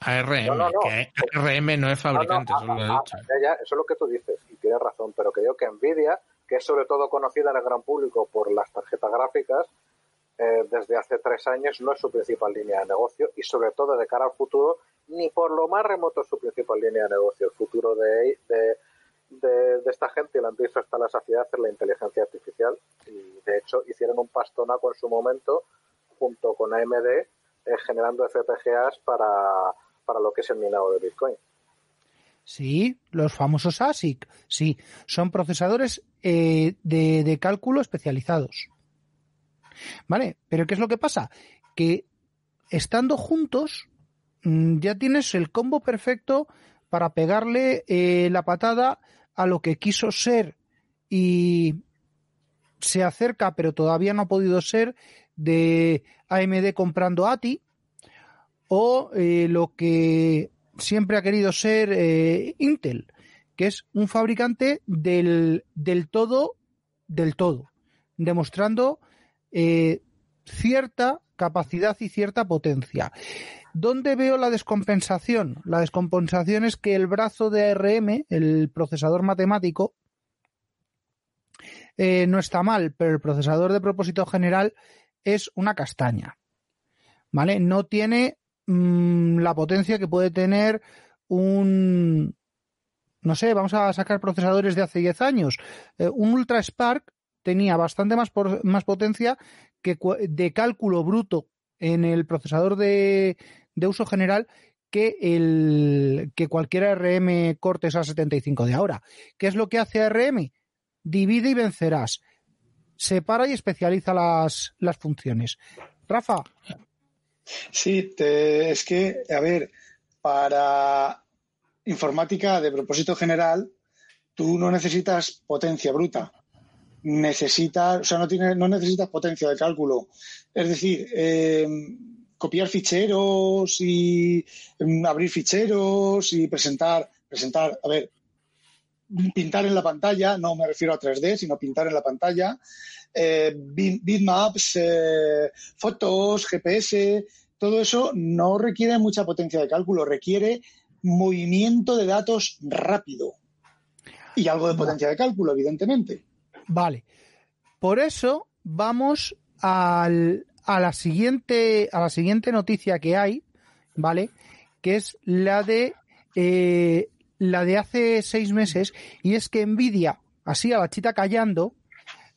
Speaker 1: ARM,
Speaker 6: No, no, no.
Speaker 1: que ARM no es fabricante,
Speaker 6: No,
Speaker 1: eso
Speaker 6: no,
Speaker 1: lo he dicho.
Speaker 6: ya, ya, eso es lo que tú dices, y tienes razón, pero yo que Nvidia, que es sobre todo conocida en el gran público por las tarjetas gráficas, eh, desde hace tres años no es su principal línea de negocio y sobre todo de cara al futuro, ni por lo más remoto es su principal línea de negocio. El futuro de, de, de, esta gente, y lo han dicho hasta la saciedad, es la inteligencia artificial y de hecho hicieron un pastonaco en su momento junto con AMD eh, generando FPGAs para, para lo que es el minado de Bitcoin.
Speaker 4: Sí, los famosos ASIC. Sí, son procesadores eh, de, de cálculo especializados. ¿Vale? Pero ¿qué es lo que pasa? Que estando juntos mm, ya tienes el combo perfecto para pegarle eh, la patada a lo que quiso ser y se acerca, pero todavía no ha podido ser, de AMD comprando ATI o eh, lo que siempre ha querido ser eh, Intel, que es un fabricante del, del todo, del todo, demostrando eh, cierta capacidad y cierta potencia. ¿Dónde veo la descompensación? La descompensación es que el brazo de ARM, el procesador matemático, eh, no está mal, pero el procesador de propósito general es una castaña. ¿Vale? No tiene mm, la potencia que puede tener un, no sé, vamos a sacar procesadores de hace 10 años. Eh, un Ultra Spark tenía bastante más, más potencia que de cálculo bruto en el procesador de, de uso general que, el, que cualquier ARM Cortex A75 de ahora. ¿Qué es lo que hace ARM? Divide y vencerás. Separa y especializa las, las funciones. Rafa,
Speaker 2: Sí, es que, a ver, para informática de propósito general, tú no necesitas potencia bruta. Necesitas, o sea, no, tienes, no necesitas potencia de cálculo. Es decir, eh, copiar ficheros y mm, abrir ficheros y presentar, presentar, a ver, pintar en la pantalla, no me refiero a 3D, sino pintar en la pantalla, eh, bit- bitmaps, eh, fotos, GPS, todo eso no requiere mucha potencia de cálculo, requiere movimiento de datos rápido y algo de potencia de cálculo, evidentemente.
Speaker 4: Vale. Por eso vamos al- a la siguiente a la siguiente noticia que hay, ¿vale? Que es la de eh, la de hace seis meses y es que Nvidia, así a la chita callando,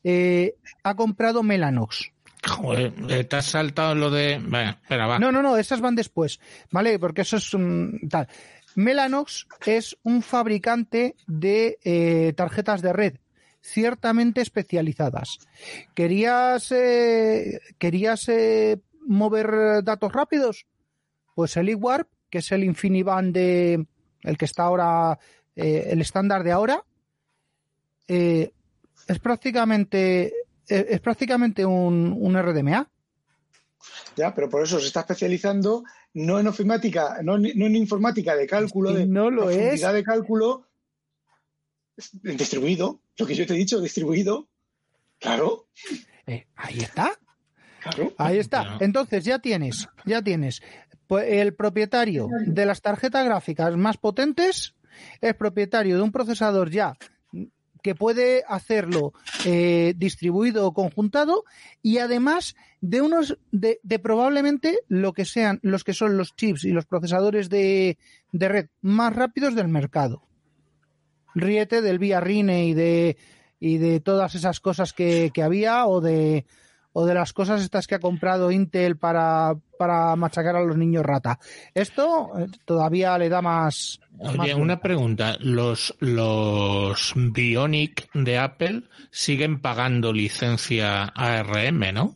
Speaker 4: eh, ha comprado Mellanox.
Speaker 1: Joder, eh, te has saltado lo de... Espera, va.
Speaker 4: No, no, no, esas van después, ¿vale? Porque eso es un tal. Mellanox es un fabricante de eh, tarjetas de red ciertamente especializadas. ¿Querías, eh, ¿querías eh, mover datos rápidos? Pues el eWarp, que es el InfiniBand de el que está ahora, eh, el estándar de ahora, eh, es prácticamente es, es prácticamente un, un RDMA.
Speaker 2: Ya, pero por eso se está especializando no en informática, no, en- no en informática de cálculo, de
Speaker 4: no lo es.
Speaker 2: de cálculo, distribuido, lo que yo te he dicho, distribuido. Claro,
Speaker 4: Eh, ahí está.
Speaker 2: claro.
Speaker 4: Ahí está. Entonces ya tienes, ya tienes. Pues el propietario de las tarjetas gráficas más potentes es propietario de un procesador ya que puede hacerlo eh, distribuido o conjuntado y además de unos de, de probablemente lo que sean los que son los chips y los procesadores de, de red más rápidos del mercado. Ríete del Via Rine y de y de todas esas cosas que, que había o de o de las cosas estas que ha comprado Intel para, para machacar a los niños rata. Esto eh, todavía le da más.
Speaker 1: Oye, una pregunta. ¿Los, los Bionic de Apple siguen pagando licencia ARM, no?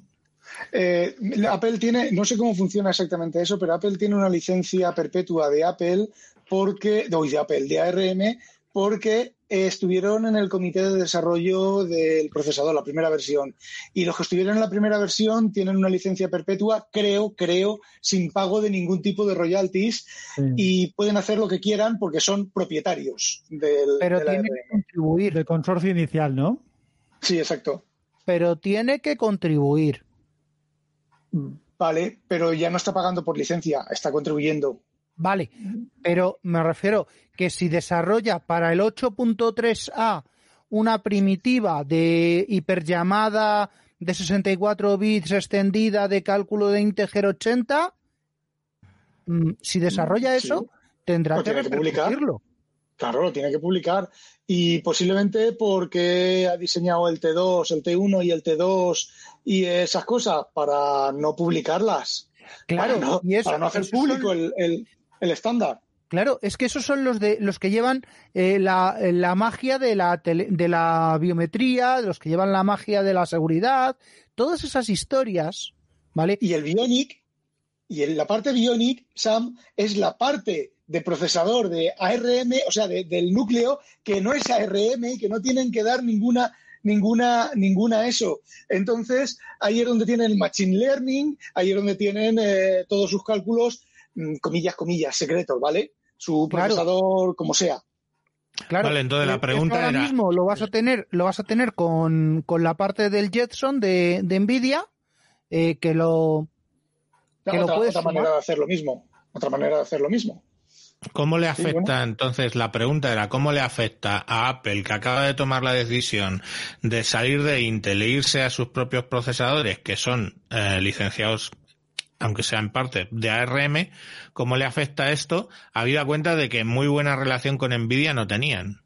Speaker 2: Eh, Apple tiene, no sé cómo funciona exactamente eso, pero Apple tiene una licencia perpetua de Apple porque, no, de Apple, de ARM, porque eh, estuvieron en el comité de desarrollo del procesador, la primera versión. Y los que estuvieron en la primera versión tienen una licencia perpetua, creo, creo, sin pago de ningún tipo de royalties y pueden hacer lo que quieran porque son propietarios del,
Speaker 4: Pero tiene que contribuir.
Speaker 3: Del consorcio inicial, ¿no?
Speaker 2: Sí, exacto.
Speaker 4: Pero tiene que contribuir.
Speaker 2: Vale, pero ya no está pagando por licencia, está contribuyendo.
Speaker 4: Vale, pero me refiero que si desarrolla para el 8.3A una primitiva de hiperllamada de 64 bits extendida de cálculo de integer 80, mm, si desarrolla
Speaker 2: Sí.
Speaker 4: eso, tendrá
Speaker 2: Lo
Speaker 4: que
Speaker 2: tiene que publicar.
Speaker 4: repercutirlo.
Speaker 2: Claro, lo tiene que publicar. Y posiblemente porque ha diseñado el T2, el T1 y el T2 y esas cosas para no publicarlas.
Speaker 4: Claro,
Speaker 2: para no,
Speaker 4: y eso-
Speaker 2: para no hacer
Speaker 4: son-
Speaker 2: público el, el- el estándar.
Speaker 4: Claro, es que esos son los de los que llevan eh, la, la magia de la tele- de la biometría, los que llevan la magia de la seguridad, todas esas historias, ¿vale?
Speaker 2: Y el Bionic, y en la parte Bionic, Sam, es la parte de procesador de ARM, o sea, de- del núcleo, que no es ARM y que no tienen que dar ninguna ninguna ninguna eso. Entonces, ahí es donde tienen el machine learning, ahí es donde tienen eh, todos sus cálculos, comillas, comillas, secretos, ¿vale? Su
Speaker 4: Claro.
Speaker 2: procesador, como sea.
Speaker 4: Claro,
Speaker 1: Vale, entonces la pregunta
Speaker 4: ahora
Speaker 1: era-
Speaker 4: mismo lo vas a tener, lo vas a tener con, con la parte del Jetson de, de Nvidia, eh, que lo que lo
Speaker 2: otra,
Speaker 4: puedes
Speaker 2: otra
Speaker 4: sumar.
Speaker 2: manera de hacer lo mismo. Otra manera de hacer lo mismo.
Speaker 1: ¿Cómo le
Speaker 2: Sí,
Speaker 1: afecta
Speaker 2: bueno.
Speaker 1: entonces? La pregunta era, ¿cómo le afecta a Apple que acaba de tomar la decisión de salir de Intel e irse a sus propios procesadores que son eh, licenciados aunque sea en parte, de ARM, cómo le afecta esto, habida cuenta de que muy buena relación con Nvidia no tenían.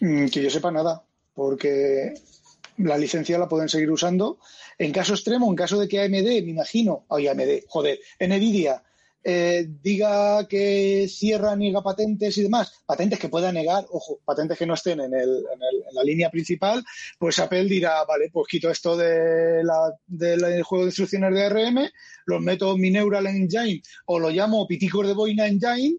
Speaker 2: Mm, Que yo sepa nada, porque la licencia la pueden seguir usando. En caso extremo, en caso de que AMD, me imagino, ay, AMD, joder, Nvidia eh, diga que cierra, niega patentes y demás, patentes que pueda negar, ojo, patentes que no estén en, el, en, el, en la línea principal, pues Apple dirá, vale, pues quito esto de la, del juego de instrucciones de ARM, los meto mi Neural Engine o lo llamo Piticos de Boina Engine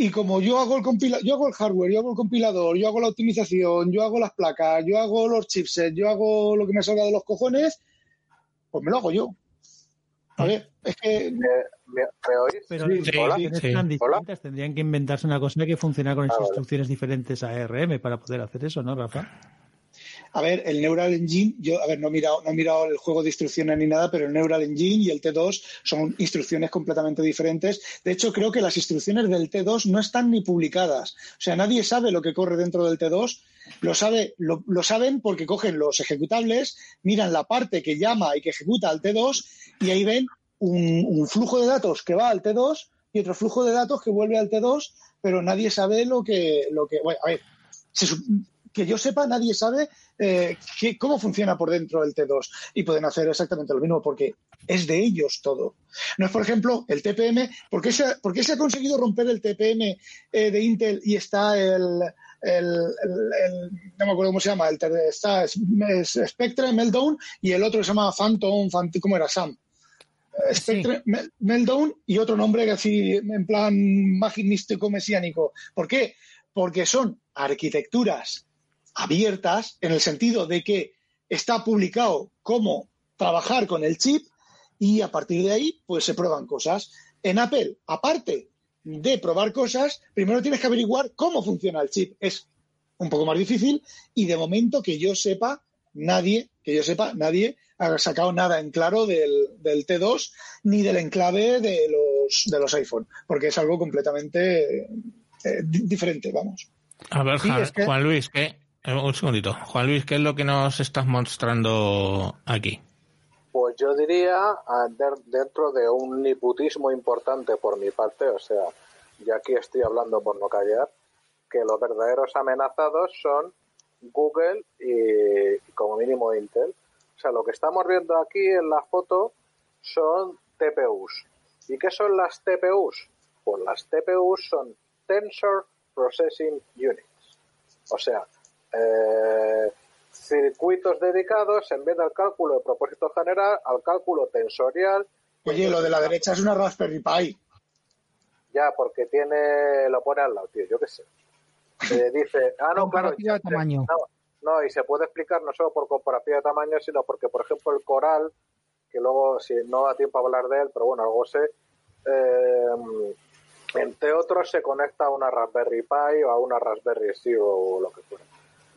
Speaker 2: y como yo hago el compila yo hago el hardware, yo hago el compilador, yo hago la optimización, yo hago las placas, yo hago los chipsets, yo hago lo que me salga de los cojones, pues me lo hago yo. A ver, es que
Speaker 6: ¿Me, me, me oís?
Speaker 3: Pero
Speaker 2: Sí,
Speaker 3: las
Speaker 1: sí,
Speaker 3: instrucciones
Speaker 1: sí.
Speaker 3: tan
Speaker 6: Hola.
Speaker 3: distintas tendrían que inventarse una cosa que funcionara con
Speaker 6: Ah, vale.
Speaker 3: instrucciones diferentes a ARM para poder hacer eso, ¿no, Rafa?
Speaker 2: A ver, el Neural Engine, yo, a ver, no he mirado, no he mirado el juego de instrucciones ni nada, pero el Neural Engine y el T2 son instrucciones completamente diferentes. De hecho, creo que las instrucciones del T2 no están ni publicadas. O sea, nadie sabe lo que corre dentro del T2. Lo, sabe, lo, lo saben porque cogen los ejecutables, miran la parte que llama y que ejecuta al T2 y ahí ven un, flujo de datos que va al T2 y otro flujo de datos que vuelve al T2, pero nadie sabe lo que, lo que, bueno, a ver, que yo sepa, nadie sabe eh, cómo funciona por dentro el T2 y pueden hacer exactamente lo mismo porque es de ellos todo. No es, por ejemplo, el TPM. ¿Por qué se ha, por qué se ha conseguido romper el TPM eh, de Intel y está el, el, el- el- no me acuerdo cómo se llama, el, está es- es Spectre, Meltdown y el otro se llama Phantom, Phant- ¿cómo era? Sam. Eh, Spectre, Mel- Meltdown y otro nombre que así en plan mágico místico mesiánico. ¿Por qué? Porque son arquitecturas abiertas en el sentido de que está publicado cómo trabajar con el chip y a partir de ahí pues se prueban cosas. En Apple, aparte de probar cosas, primero tienes que averiguar cómo funciona el chip. Es un poco más difícil y de momento que yo sepa, nadie, que yo sepa, nadie ha sacado nada en claro del, del T2 ni del enclave de los, de los iPhone, porque es algo completamente eh, di- diferente, vamos.
Speaker 1: A ver,
Speaker 4: Sí,
Speaker 1: Juan,
Speaker 4: es que-
Speaker 1: Juan Luis, ¿qué? Eh, Un segundito. Juan Luis, ¿qué es lo que nos estás mostrando aquí?
Speaker 6: Pues yo diría, de- dentro de un niputismo importante por mi parte, o sea, ya aquí estoy hablando por no callar, que los verdaderos amenazados son Google y como mínimo Intel. O sea, lo que estamos viendo aquí en la foto son TPUs. ¿Y qué son las TPUs? Pues las TPUs son Tensor Processing Units. O sea, eh, circuitos dedicados en vez del cálculo de propósito general al cálculo tensorial.
Speaker 2: Oye, lo de la derecha es una Raspberry Pi.
Speaker 6: Ya, porque tiene, lo pone al lado, tío, yo qué sé. Eh, (laughs) dice, ah, no, claro.
Speaker 4: Comparativa de tamaño.
Speaker 6: No, no, y se puede explicar no solo por comparativa de tamaño, sino porque, por ejemplo, el coral, que luego, si no da tiempo a hablar de él, pero bueno, algo sé, eh, entre otros se conecta a una Raspberry Pi o a una Raspberry Zero o lo que fuera.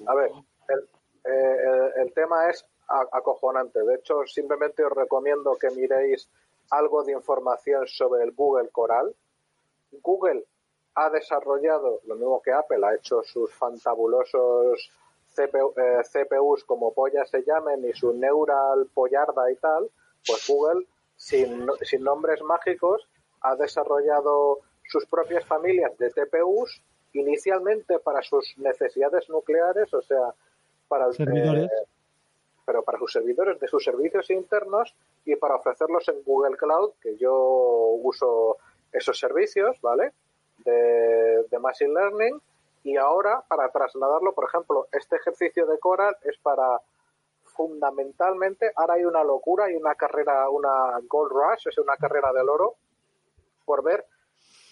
Speaker 6: A ver, el, eh, el, el tema es acojonante. De hecho, simplemente os recomiendo que miréis algo de información sobre el Google Coral. Google ha desarrollado, lo mismo que Apple, ha hecho sus fantabulosos CPU, eh, CPUs como pollas se llamen y su Neural Pollarda y tal, pues Google, sin, sin nombres mágicos, ha desarrollado sus propias familias de TPUs inicialmente para sus necesidades nucleares, o sea, para el,
Speaker 3: Servidores.
Speaker 6: eh, pero para sus servidores de sus servicios internos y para ofrecerlos en Google Cloud, que yo uso esos servicios, ¿vale? De, de Machine Learning y ahora para trasladarlo, por ejemplo, este ejercicio de Coral es para fundamentalmente, ahora hay una locura, hay una carrera, una Gold Rush, es una carrera del oro, por ver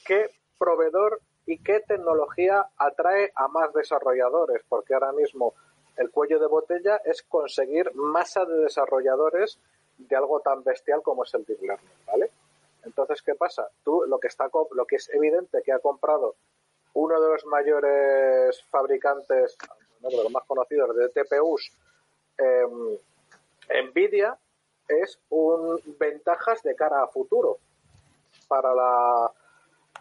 Speaker 6: qué proveedor y qué tecnología atrae a más desarrolladores, porque ahora mismo el cuello de botella es conseguir masa de desarrolladores de algo tan bestial como es el deep learning, ¿vale? Entonces, ¿qué pasa? Tú lo que está lo que es evidente que ha comprado uno de los mayores fabricantes, uno de los más conocidos de TPUs, eh, Nvidia, es un ventajas de cara a futuro para la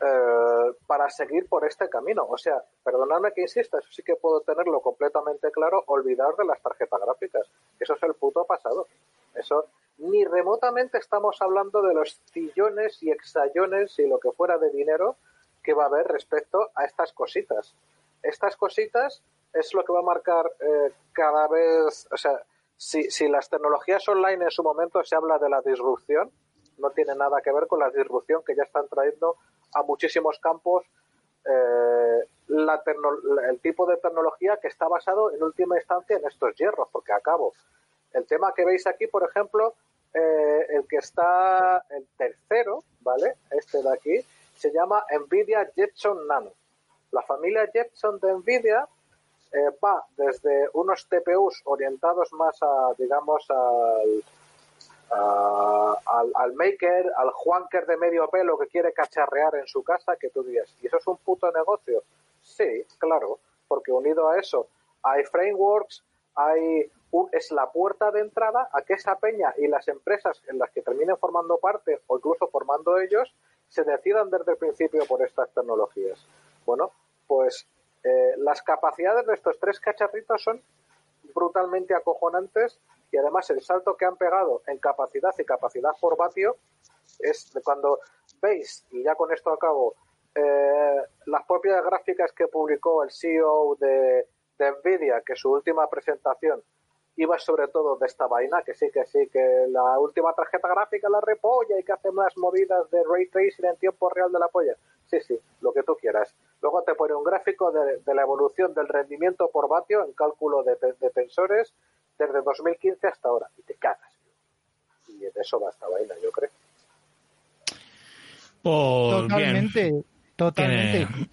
Speaker 6: eh, para seguir por este camino. O sea, perdonadme que insista, eso sí que puedo tenerlo completamente claro, olvidar de las tarjetas gráficas. Eso es el puto pasado. Eso ni remotamente estamos hablando de los trillones y hexallones y lo que fuera de dinero que va a haber respecto a estas cositas. Estas cositas es lo que va a marcar eh, cada vez, o sea, si, si las tecnologías online en su momento se habla de la disrupción, no tiene nada que ver con la disrupción que ya están trayendo a muchísimos campos eh, el tipo de tecnología que está basado en última instancia en estos hierros, porque acabo. El tema que veis aquí, por ejemplo, eh, el que está el tercero, ¿vale? Este de aquí, se llama Nvidia Jetson Nano. La familia Jetson de Nvidia eh, va desde unos TPUs orientados más a, digamos, al, al, al, maker, al Juanker de medio pelo que quiere cacharrear en su casa, que tú digas, ¿y eso es un puto negocio? Sí, claro, porque unido a eso hay frameworks, hay es la puerta de entrada a que esa peña y las empresas en las que terminen formando parte o incluso formando ellos se decidan desde el principio por estas tecnologías. Bueno, pues eh, las capacidades de estos tres cacharritos son brutalmente acojonantes y además el salto que han pegado en capacidad y capacidad por vatio es cuando veis, y ya con esto acabo, eh, las propias gráficas que publicó el CEO de, de Nvidia, que su última presentación iba sobre todo de esta vaina, que sí, que sí, que la última tarjeta gráfica la repolla y que hace más movidas de ray tracing en tiempo real de la polla. Sí, sí, lo que tú quieras. Luego te pone un gráfico de, de la evolución del rendimiento por vatio en cálculo de, de, tensores desde 2015 hasta ahora. Y te cagas. Y de eso va esta vaina, yo creo.
Speaker 4: Totalmente,
Speaker 1: bien.
Speaker 4: totalmente.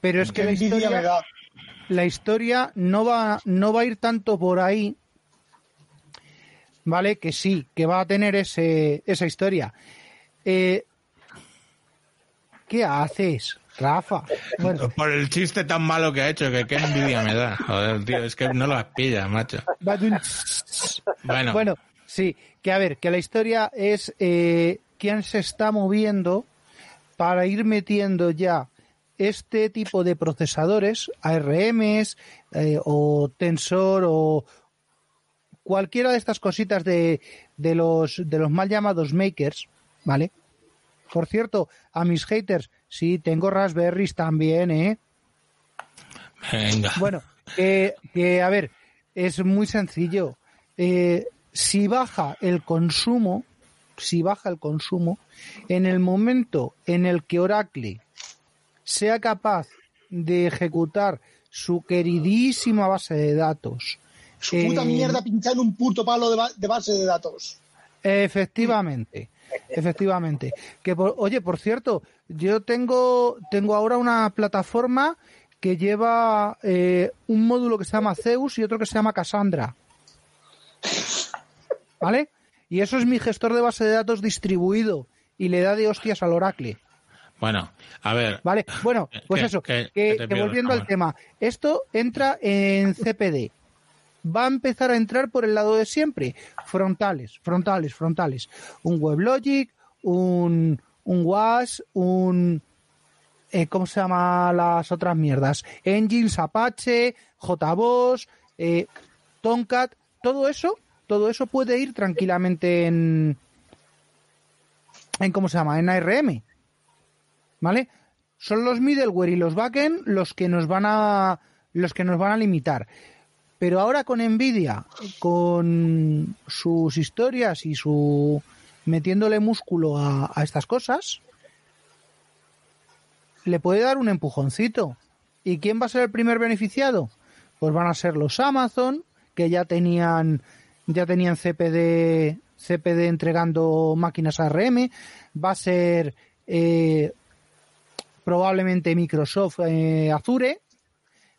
Speaker 4: Pero es que la historia, la historia no va, no va a ir tanto por ahí, ¿vale? Que sí, que va a tener ese, esa historia. Eh, ¿Qué haces, Rafa? Bueno, (laughs)
Speaker 1: Por el chiste tan malo que ha hecho, que qué envidia me da. Joder, tío, es que no las pilla, macho. (laughs) Bueno,
Speaker 4: Bueno, sí, que a ver, que la historia es eh, quién se está moviendo para ir metiendo ya este tipo de procesadores, ARMs eh, o Tensor o cualquiera de estas cositas de, de los de los mal llamados makers, ¿vale? Por cierto, a mis haters, sí, tengo Raspberries también, ¿eh?
Speaker 1: venga.
Speaker 4: Bueno, que, que, a ver, es muy sencillo. Eh, si baja el consumo, si baja el consumo, en el momento en el que Oracle sea capaz de ejecutar su queridísima base de datos,
Speaker 2: Su puta
Speaker 4: eh,
Speaker 2: mierda pinchada en un puto palo de, ba- de base de datos.
Speaker 4: Efectivamente, efectivamente. Que por- oye, por cierto, yo tengo tengo ahora una plataforma que lleva eh, un módulo que se llama Zeus y otro que se llama Cassandra. ¿Vale? Y eso es mi gestor de base de datos distribuido y le da de hostias al Oracle.
Speaker 1: Bueno, a ver.
Speaker 4: Vale, bueno, (laughs) pues eso,
Speaker 1: que-
Speaker 4: volviendo al tema, esto entra en CPD. Va a empezar a entrar por el lado de siempre, frontales, frontales, frontales. Un WebLogic, un, un WAS, un... eh, ¿Cómo se llama las otras mierdas? Engines, Apache, JBoss, eh, Tomcat, todo eso, todo eso puede ir tranquilamente en... en ¿Cómo se llama? En ARM. ¿vale? Son los middleware y los backend los que nos van a los que nos van a limitar. Pero ahora con Nvidia, con sus historias y su metiéndole músculo a, estas cosas, le puede dar un empujoncito. ¿Y quién va a ser el primer beneficiado? Pues van a ser los Amazon, que ya tenían ya tenían CPD CPD entregando máquinas ARM, va a ser eh, probablemente Microsoft eh, Azure,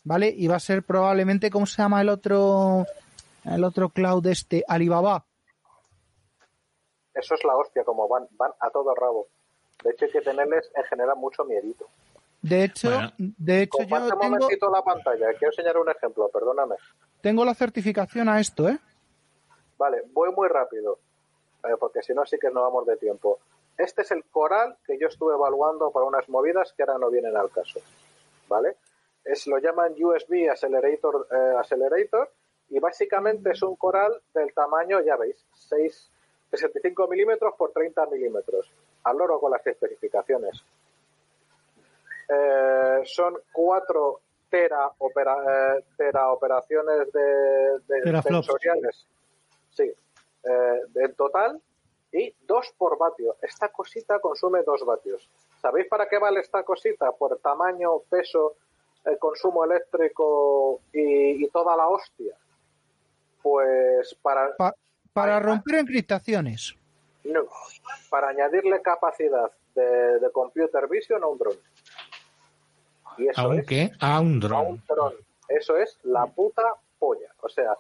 Speaker 4: ¿vale? Y va a ser probablemente, ¿cómo se llama el otro el otro cloud este? Alibaba.
Speaker 6: Eso es la hostia, como van, van a todo rabo. De hecho, hay que tenerles en general mucho miedito.
Speaker 4: De hecho,
Speaker 1: Bueno.
Speaker 4: de hecho
Speaker 6: Comparte
Speaker 4: yo
Speaker 6: un
Speaker 4: tengo,
Speaker 6: momentito la pantalla, quiero enseñar un ejemplo, perdóname.
Speaker 4: tengo la certificación a esto, ¿eh?
Speaker 6: Vale, voy muy rápido, eh, porque si no sí que no vamos de tiempo. Este es el coral que yo estuve evaluando para unas movidas que ahora no vienen al caso. ¿Vale? Es, lo llaman USB Accelerator, eh, Accelerator y básicamente es un coral del tamaño, ya veis, 6, 65 milímetros por 30 milímetros. Al loro con las especificaciones. Eh, son 4 tera, opera, eh, tera operaciones de, de sensoriales. Sí, eh, en total y 2 por vatio. Esta cosita consume 2 vatios. ¿Sabéis para qué vale esta cosita? Por tamaño, peso, el consumo eléctrico y, y toda la hostia. Pues para,
Speaker 4: Pa- para romper encriptaciones.
Speaker 6: no, para añadirle capacidad de, de computer vision a un dron. Y eso es
Speaker 1: Aunque a un
Speaker 6: a un
Speaker 1: dron.
Speaker 6: Eso es la puta polla. O sea,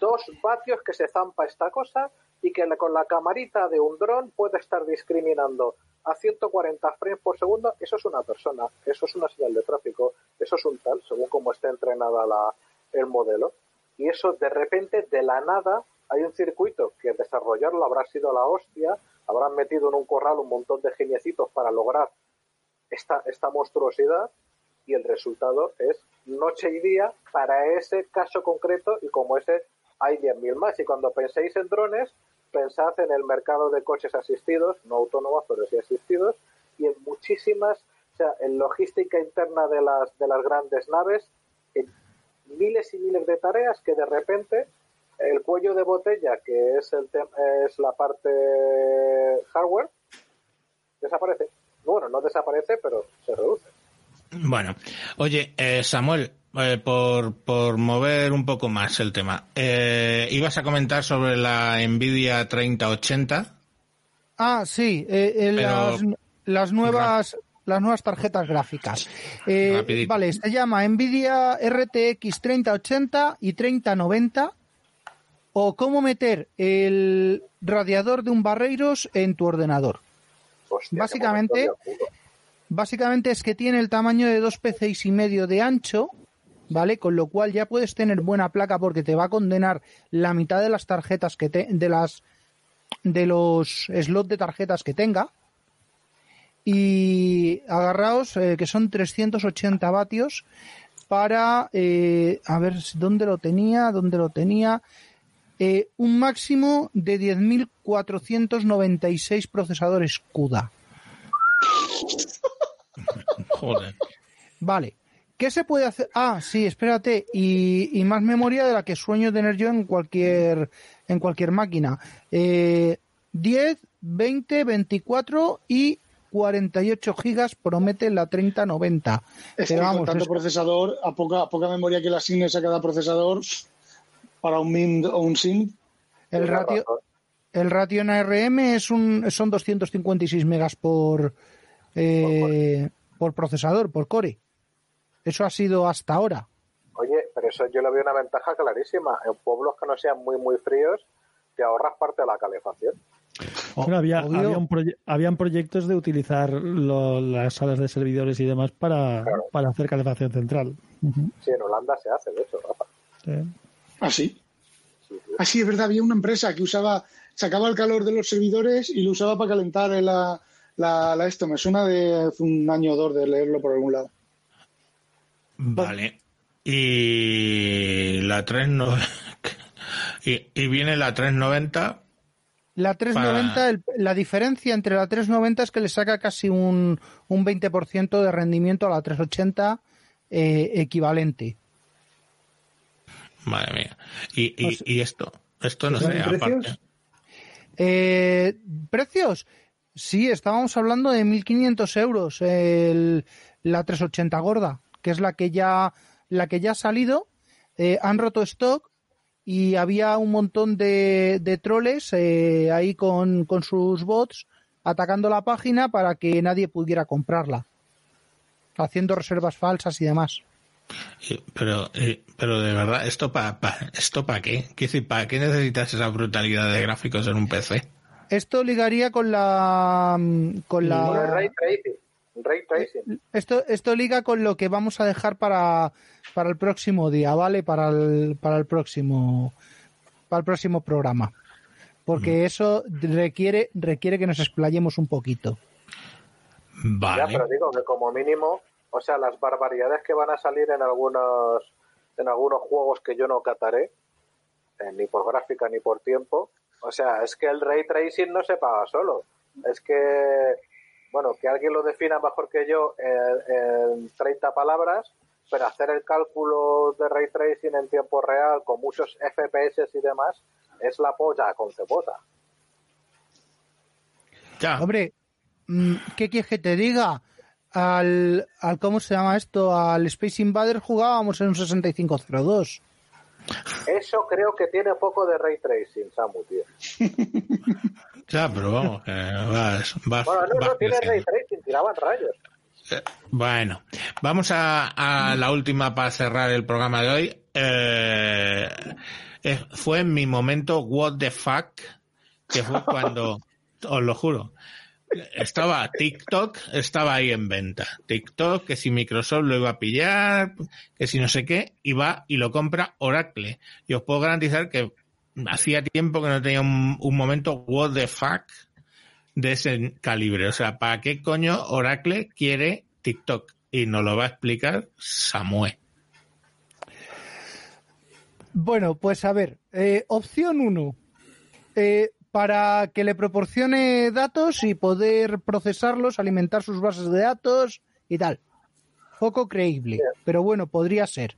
Speaker 6: dos vatios que se zampa esta cosa y que con la camarita de un dron puede estar discriminando a 140 frames por segundo. Eso es una persona, eso es una señal de tráfico, eso es un tal, según cómo esté entrenada la, el modelo. Y eso de repente, de la nada, hay un circuito que desarrollarlo habrá sido la hostia, habrán metido en un corral un montón de geniecitos para lograr esta, esta monstruosidad y el resultado es noche y día para ese caso concreto y como ese hay 10.000 más. Y cuando penséis en drones, pensad en el mercado de coches asistidos, no autónomos, pero sí asistidos, y en muchísimas, o sea, en logística interna de las, de las grandes naves, en miles y miles de tareas que de repente el cuello de botella, que es, el es la parte hardware, desaparece. Bueno, no desaparece, pero se reduce.
Speaker 1: Bueno, oye, eh, Samuel, eh, por, por mover un poco más el tema, eh, ibas a comentar sobre la Nvidia 3080.
Speaker 4: Ah, sí, eh, eh,
Speaker 1: Pero-
Speaker 4: las, las nuevas las nuevas tarjetas gráficas. Eh,
Speaker 1: Rapidito.
Speaker 4: vale, se llama Nvidia RTX 3080 y 3090 o cómo meter el radiador de un Barreiros en tu ordenador.
Speaker 6: Hostia,
Speaker 4: Básicamente-. Básicamente es que tiene el tamaño de dos PCs y medio de ancho, ¿vale? Con lo cual ya puedes tener buena placa porque te va a condenar la mitad de las tarjetas que te, de las de los slots de tarjetas que tenga. Y agarraos eh, que son 380 vatios para eh, a ver dónde lo tenía, dónde lo tenía. Eh, un máximo de 10.496 procesadores CUDA. (laughs)
Speaker 1: Joder.
Speaker 4: Vale. ¿Qué se puede hacer? Ah, sí, espérate. Y, y más memoria de la que sueño tener yo en cualquier, en cualquier máquina. Eh, 10, 20, 24 y 48 gigas promete la 3090.
Speaker 2: Es que
Speaker 4: Pero
Speaker 2: con
Speaker 4: vamos,
Speaker 2: tanto
Speaker 4: es-
Speaker 2: procesador, a poca, a poca memoria que le asignes a cada procesador, para un MIM o un SIM,
Speaker 4: el ratio, el ratio en ARM es un, son 256 megas por, eh, por procesador, por core. Eso ha sido hasta ahora.
Speaker 6: Oye, pero eso yo le veo una ventaja clarísima. En pueblos que no sean muy, muy fríos, te ahorras parte de la calefacción.
Speaker 3: Bueno, había, un proye- habían proyectos de utilizar lo- las salas de servidores y demás para,
Speaker 6: Claro.
Speaker 3: para hacer calefacción central.
Speaker 6: Sí, en Holanda se hace, de hecho, Rafa.
Speaker 3: sí.
Speaker 2: así.
Speaker 6: Sí, sí.
Speaker 2: Así es verdad, había una empresa que usaba, sacaba el calor de los servidores y lo usaba para calentar la, la, la esto. Me suena de hace un año o dos de leerlo por algún lado.
Speaker 1: Vale. Y la 390. (laughs) Y, y viene la 390.
Speaker 4: La 390,
Speaker 1: Para-
Speaker 4: el- la diferencia entre la 390 es que le saca casi un, un 20% de rendimiento a la 380 eh, equivalente.
Speaker 1: Madre mía. Y, y,
Speaker 4: Pues-
Speaker 1: y esto. Esto no sé,
Speaker 5: ¿Saben
Speaker 1: aparte.
Speaker 5: precios?
Speaker 4: Eh, ¿Precios? Sí, estábamos hablando de 1.500 euros el- la 380 gorda, que es la que ya, la que ya ha salido. Eh, han roto stock y había un montón de, de troles eh, ahí con, con sus bots atacando la página para que nadie pudiera comprarla, haciendo reservas falsas y demás.
Speaker 1: Pero, eh, pero de verdad, ¿esto para esto para qué? Decir, ¿para qué necesitas esa brutalidad de gráficos en un PC?
Speaker 4: Esto ligaría con la con
Speaker 6: Con el
Speaker 4: la
Speaker 6: ray tracing. Ray tracing.
Speaker 4: esto esto liga con lo que vamos a dejar para para el próximo día, ¿vale? Para el para el próximo para el próximo programa. Porque eso requiere requiere que nos explayemos un poquito.
Speaker 6: Ya,
Speaker 1: Vale.
Speaker 6: pero digo que como mínimo, o sea, las barbaridades que van a salir en algunos en algunos juegos que yo no cataré, eh, ni por gráfica ni por tiempo, O sea, es que el ray tracing no se paga solo. Es que, bueno, que alguien lo defina mejor que yo en, en 30 palabras, pero hacer el cálculo de ray tracing en tiempo real con muchos FPS y demás es la polla con cebolla.
Speaker 1: Ya.
Speaker 4: Hombre, mm, ¿qué quieres que te diga? Al, al ¿cómo se llama esto? Al Space Invader jugábamos en un 6502.
Speaker 6: Eso creo que tiene poco de ray tracing, Samu, tío. (laughs)
Speaker 1: Ya, pero vamos, que vas, vas-
Speaker 6: Bueno, no,
Speaker 1: vas
Speaker 6: no tiene ray tracing, tiraban rayos.
Speaker 1: Eh, Bueno, vamos a, a la última para cerrar el programa de hoy. Eh, eh, fue mi momento what the fuck, que fue cuando, (laughs) os lo juro, estaba TikTok, estaba ahí en venta. TikTok, que si Microsoft lo iba a pillar, que si no sé qué, y va y lo compra Oracle. Y os puedo garantizar que hacía tiempo que no tenía un, un momento what the fuck de ese calibre. O sea, ¿para qué coño Oracle quiere TikTok? Y nos lo va a explicar Samuel.
Speaker 4: Bueno, pues a ver, eh, opción 1. para que le proporcione datos y poder procesarlos, alimentar sus bases de datos y tal. Poco creíble, pero bueno, podría ser.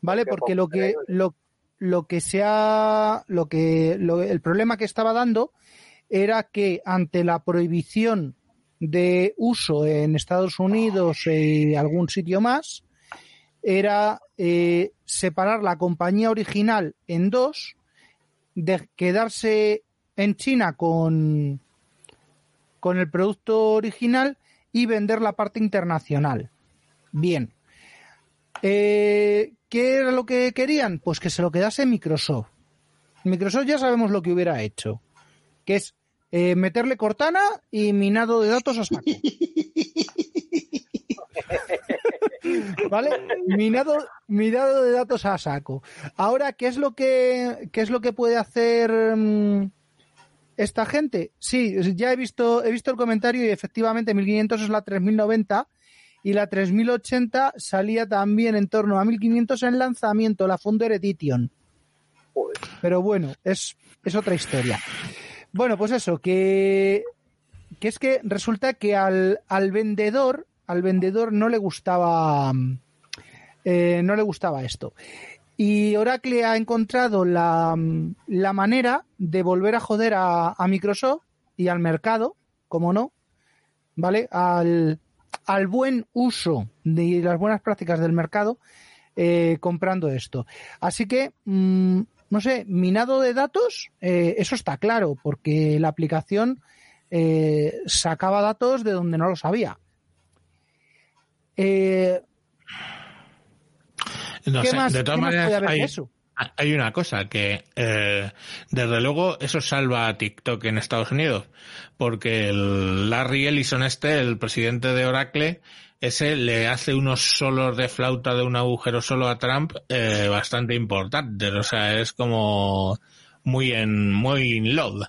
Speaker 4: ¿Vale? Porque lo que, lo, lo que sea, lo que, lo- el problema que estaba dando era que ante la prohibición de uso en Estados Unidos y algún sitio más, era eh, separar la compañía original en dos, de quedarse en China con, con el producto original y vender la parte internacional. Bien. Eh, ¿Qué era lo que querían? Pues que se lo quedase Microsoft. Microsoft ya sabemos lo que hubiera hecho, que es eh, meterle Cortana y minado de datos a saco. (laughs) ¿Vale? Minado, minado de datos a saco. Ahora, ¿qué es lo que, qué es lo que puede hacer mm, esta gente? Sí, ya he visto, he visto el comentario y efectivamente 1500 es la 3090 y la 3080 salía también en torno a 1500 en lanzamiento, la Founder Edition. Pero bueno, es, es otra historia. Bueno, pues eso, que, que es que resulta que al, al vendedor, al vendedor no le gustaba, eh, no le gustaba esto. Y Oracle ha encontrado la, la manera de volver a joder a, a Microsoft y al mercado, como no, ¿vale? Al, al buen uso de las buenas prácticas del mercado eh, comprando esto. Así que, mm, no sé, minado de datos, eh, eso está claro, porque la aplicación eh, sacaba datos de donde no lo sabía. Eh,
Speaker 1: No
Speaker 4: ¿Qué
Speaker 1: sé,
Speaker 4: más,
Speaker 1: de todas
Speaker 4: qué más
Speaker 1: maneras,
Speaker 4: puede haber de
Speaker 1: hay,
Speaker 4: eso?
Speaker 1: Hay una cosa que, eh, desde luego, eso salva a TikTok en Estados Unidos, porque el Larry Ellison este, el presidente de Oracle, ese le hace unos solos de flauta de un agujero solo a Trump eh, bastante importantes. O sea, es como muy en muy in love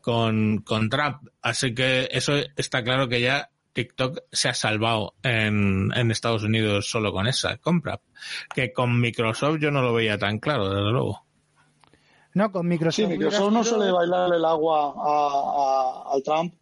Speaker 1: con, con Trump. Así que eso está claro que ya TikTok se ha salvado en, en Estados Unidos solo con esa compra. Que con Microsoft yo no lo veía tan claro, desde luego.
Speaker 4: No, con Microsoft.
Speaker 2: Sí, Microsoft no suele bailar el agua a, a- al Trump.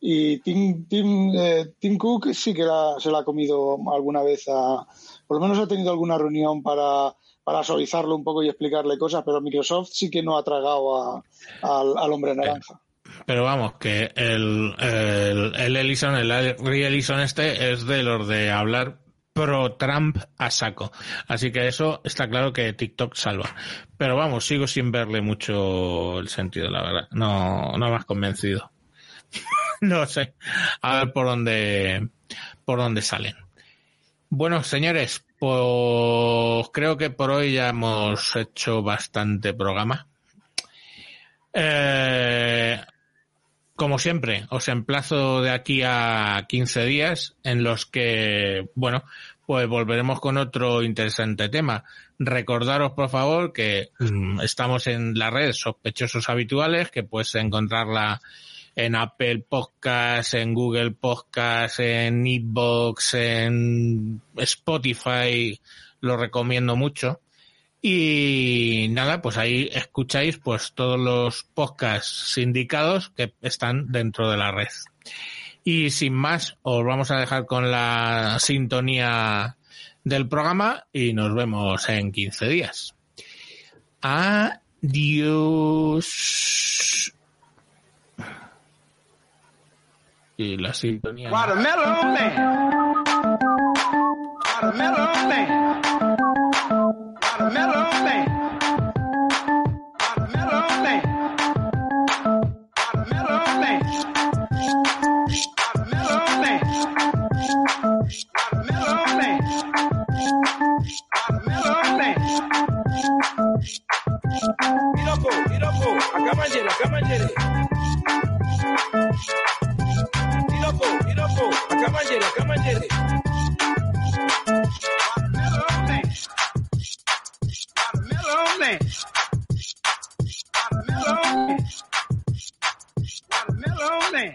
Speaker 2: Y Tim, Tim, eh, Tim Cook sí que la- se la ha comido alguna vez a. Por lo menos ha tenido alguna reunión para, para suavizarlo un poco y explicarle cosas, pero Microsoft sí que no ha tragado a- al, al hombre naranja.
Speaker 1: Pero vamos, que el, el, el Ellison, el Larry Ellison este es de los de hablar pro Trump a saco. Así que eso está claro que TikTok salva. Pero vamos, sigo sin verle mucho el sentido, la verdad. No, no me has convencido. (laughs) no sé. A ver por dónde, por dónde salen. Bueno, señores, pues creo que por hoy ya hemos hecho bastante programa. Eh, como siempre, os emplazo de aquí a 15 días en los que, bueno, pues volveremos con otro interesante tema. Recordaros, por favor, que mm, estamos en la red Sospechosos Habituales, que puedes encontrarla en Apple Podcast, en Google Podcast, en Evox, en Spotify, lo recomiendo mucho. Y nada, pues ahí escucháis pues todos los podcasts indicados que están dentro de la red. Y sin más, os vamos a dejar con la sintonía del programa y nos vemos en 15 días. Adiós. Y la sintonía.
Speaker 7: Watermelon Man. Watermelon Man. mellow man. My mellow man. My mellow man.
Speaker 8: My
Speaker 7: mellow man. My mellow man. grown man.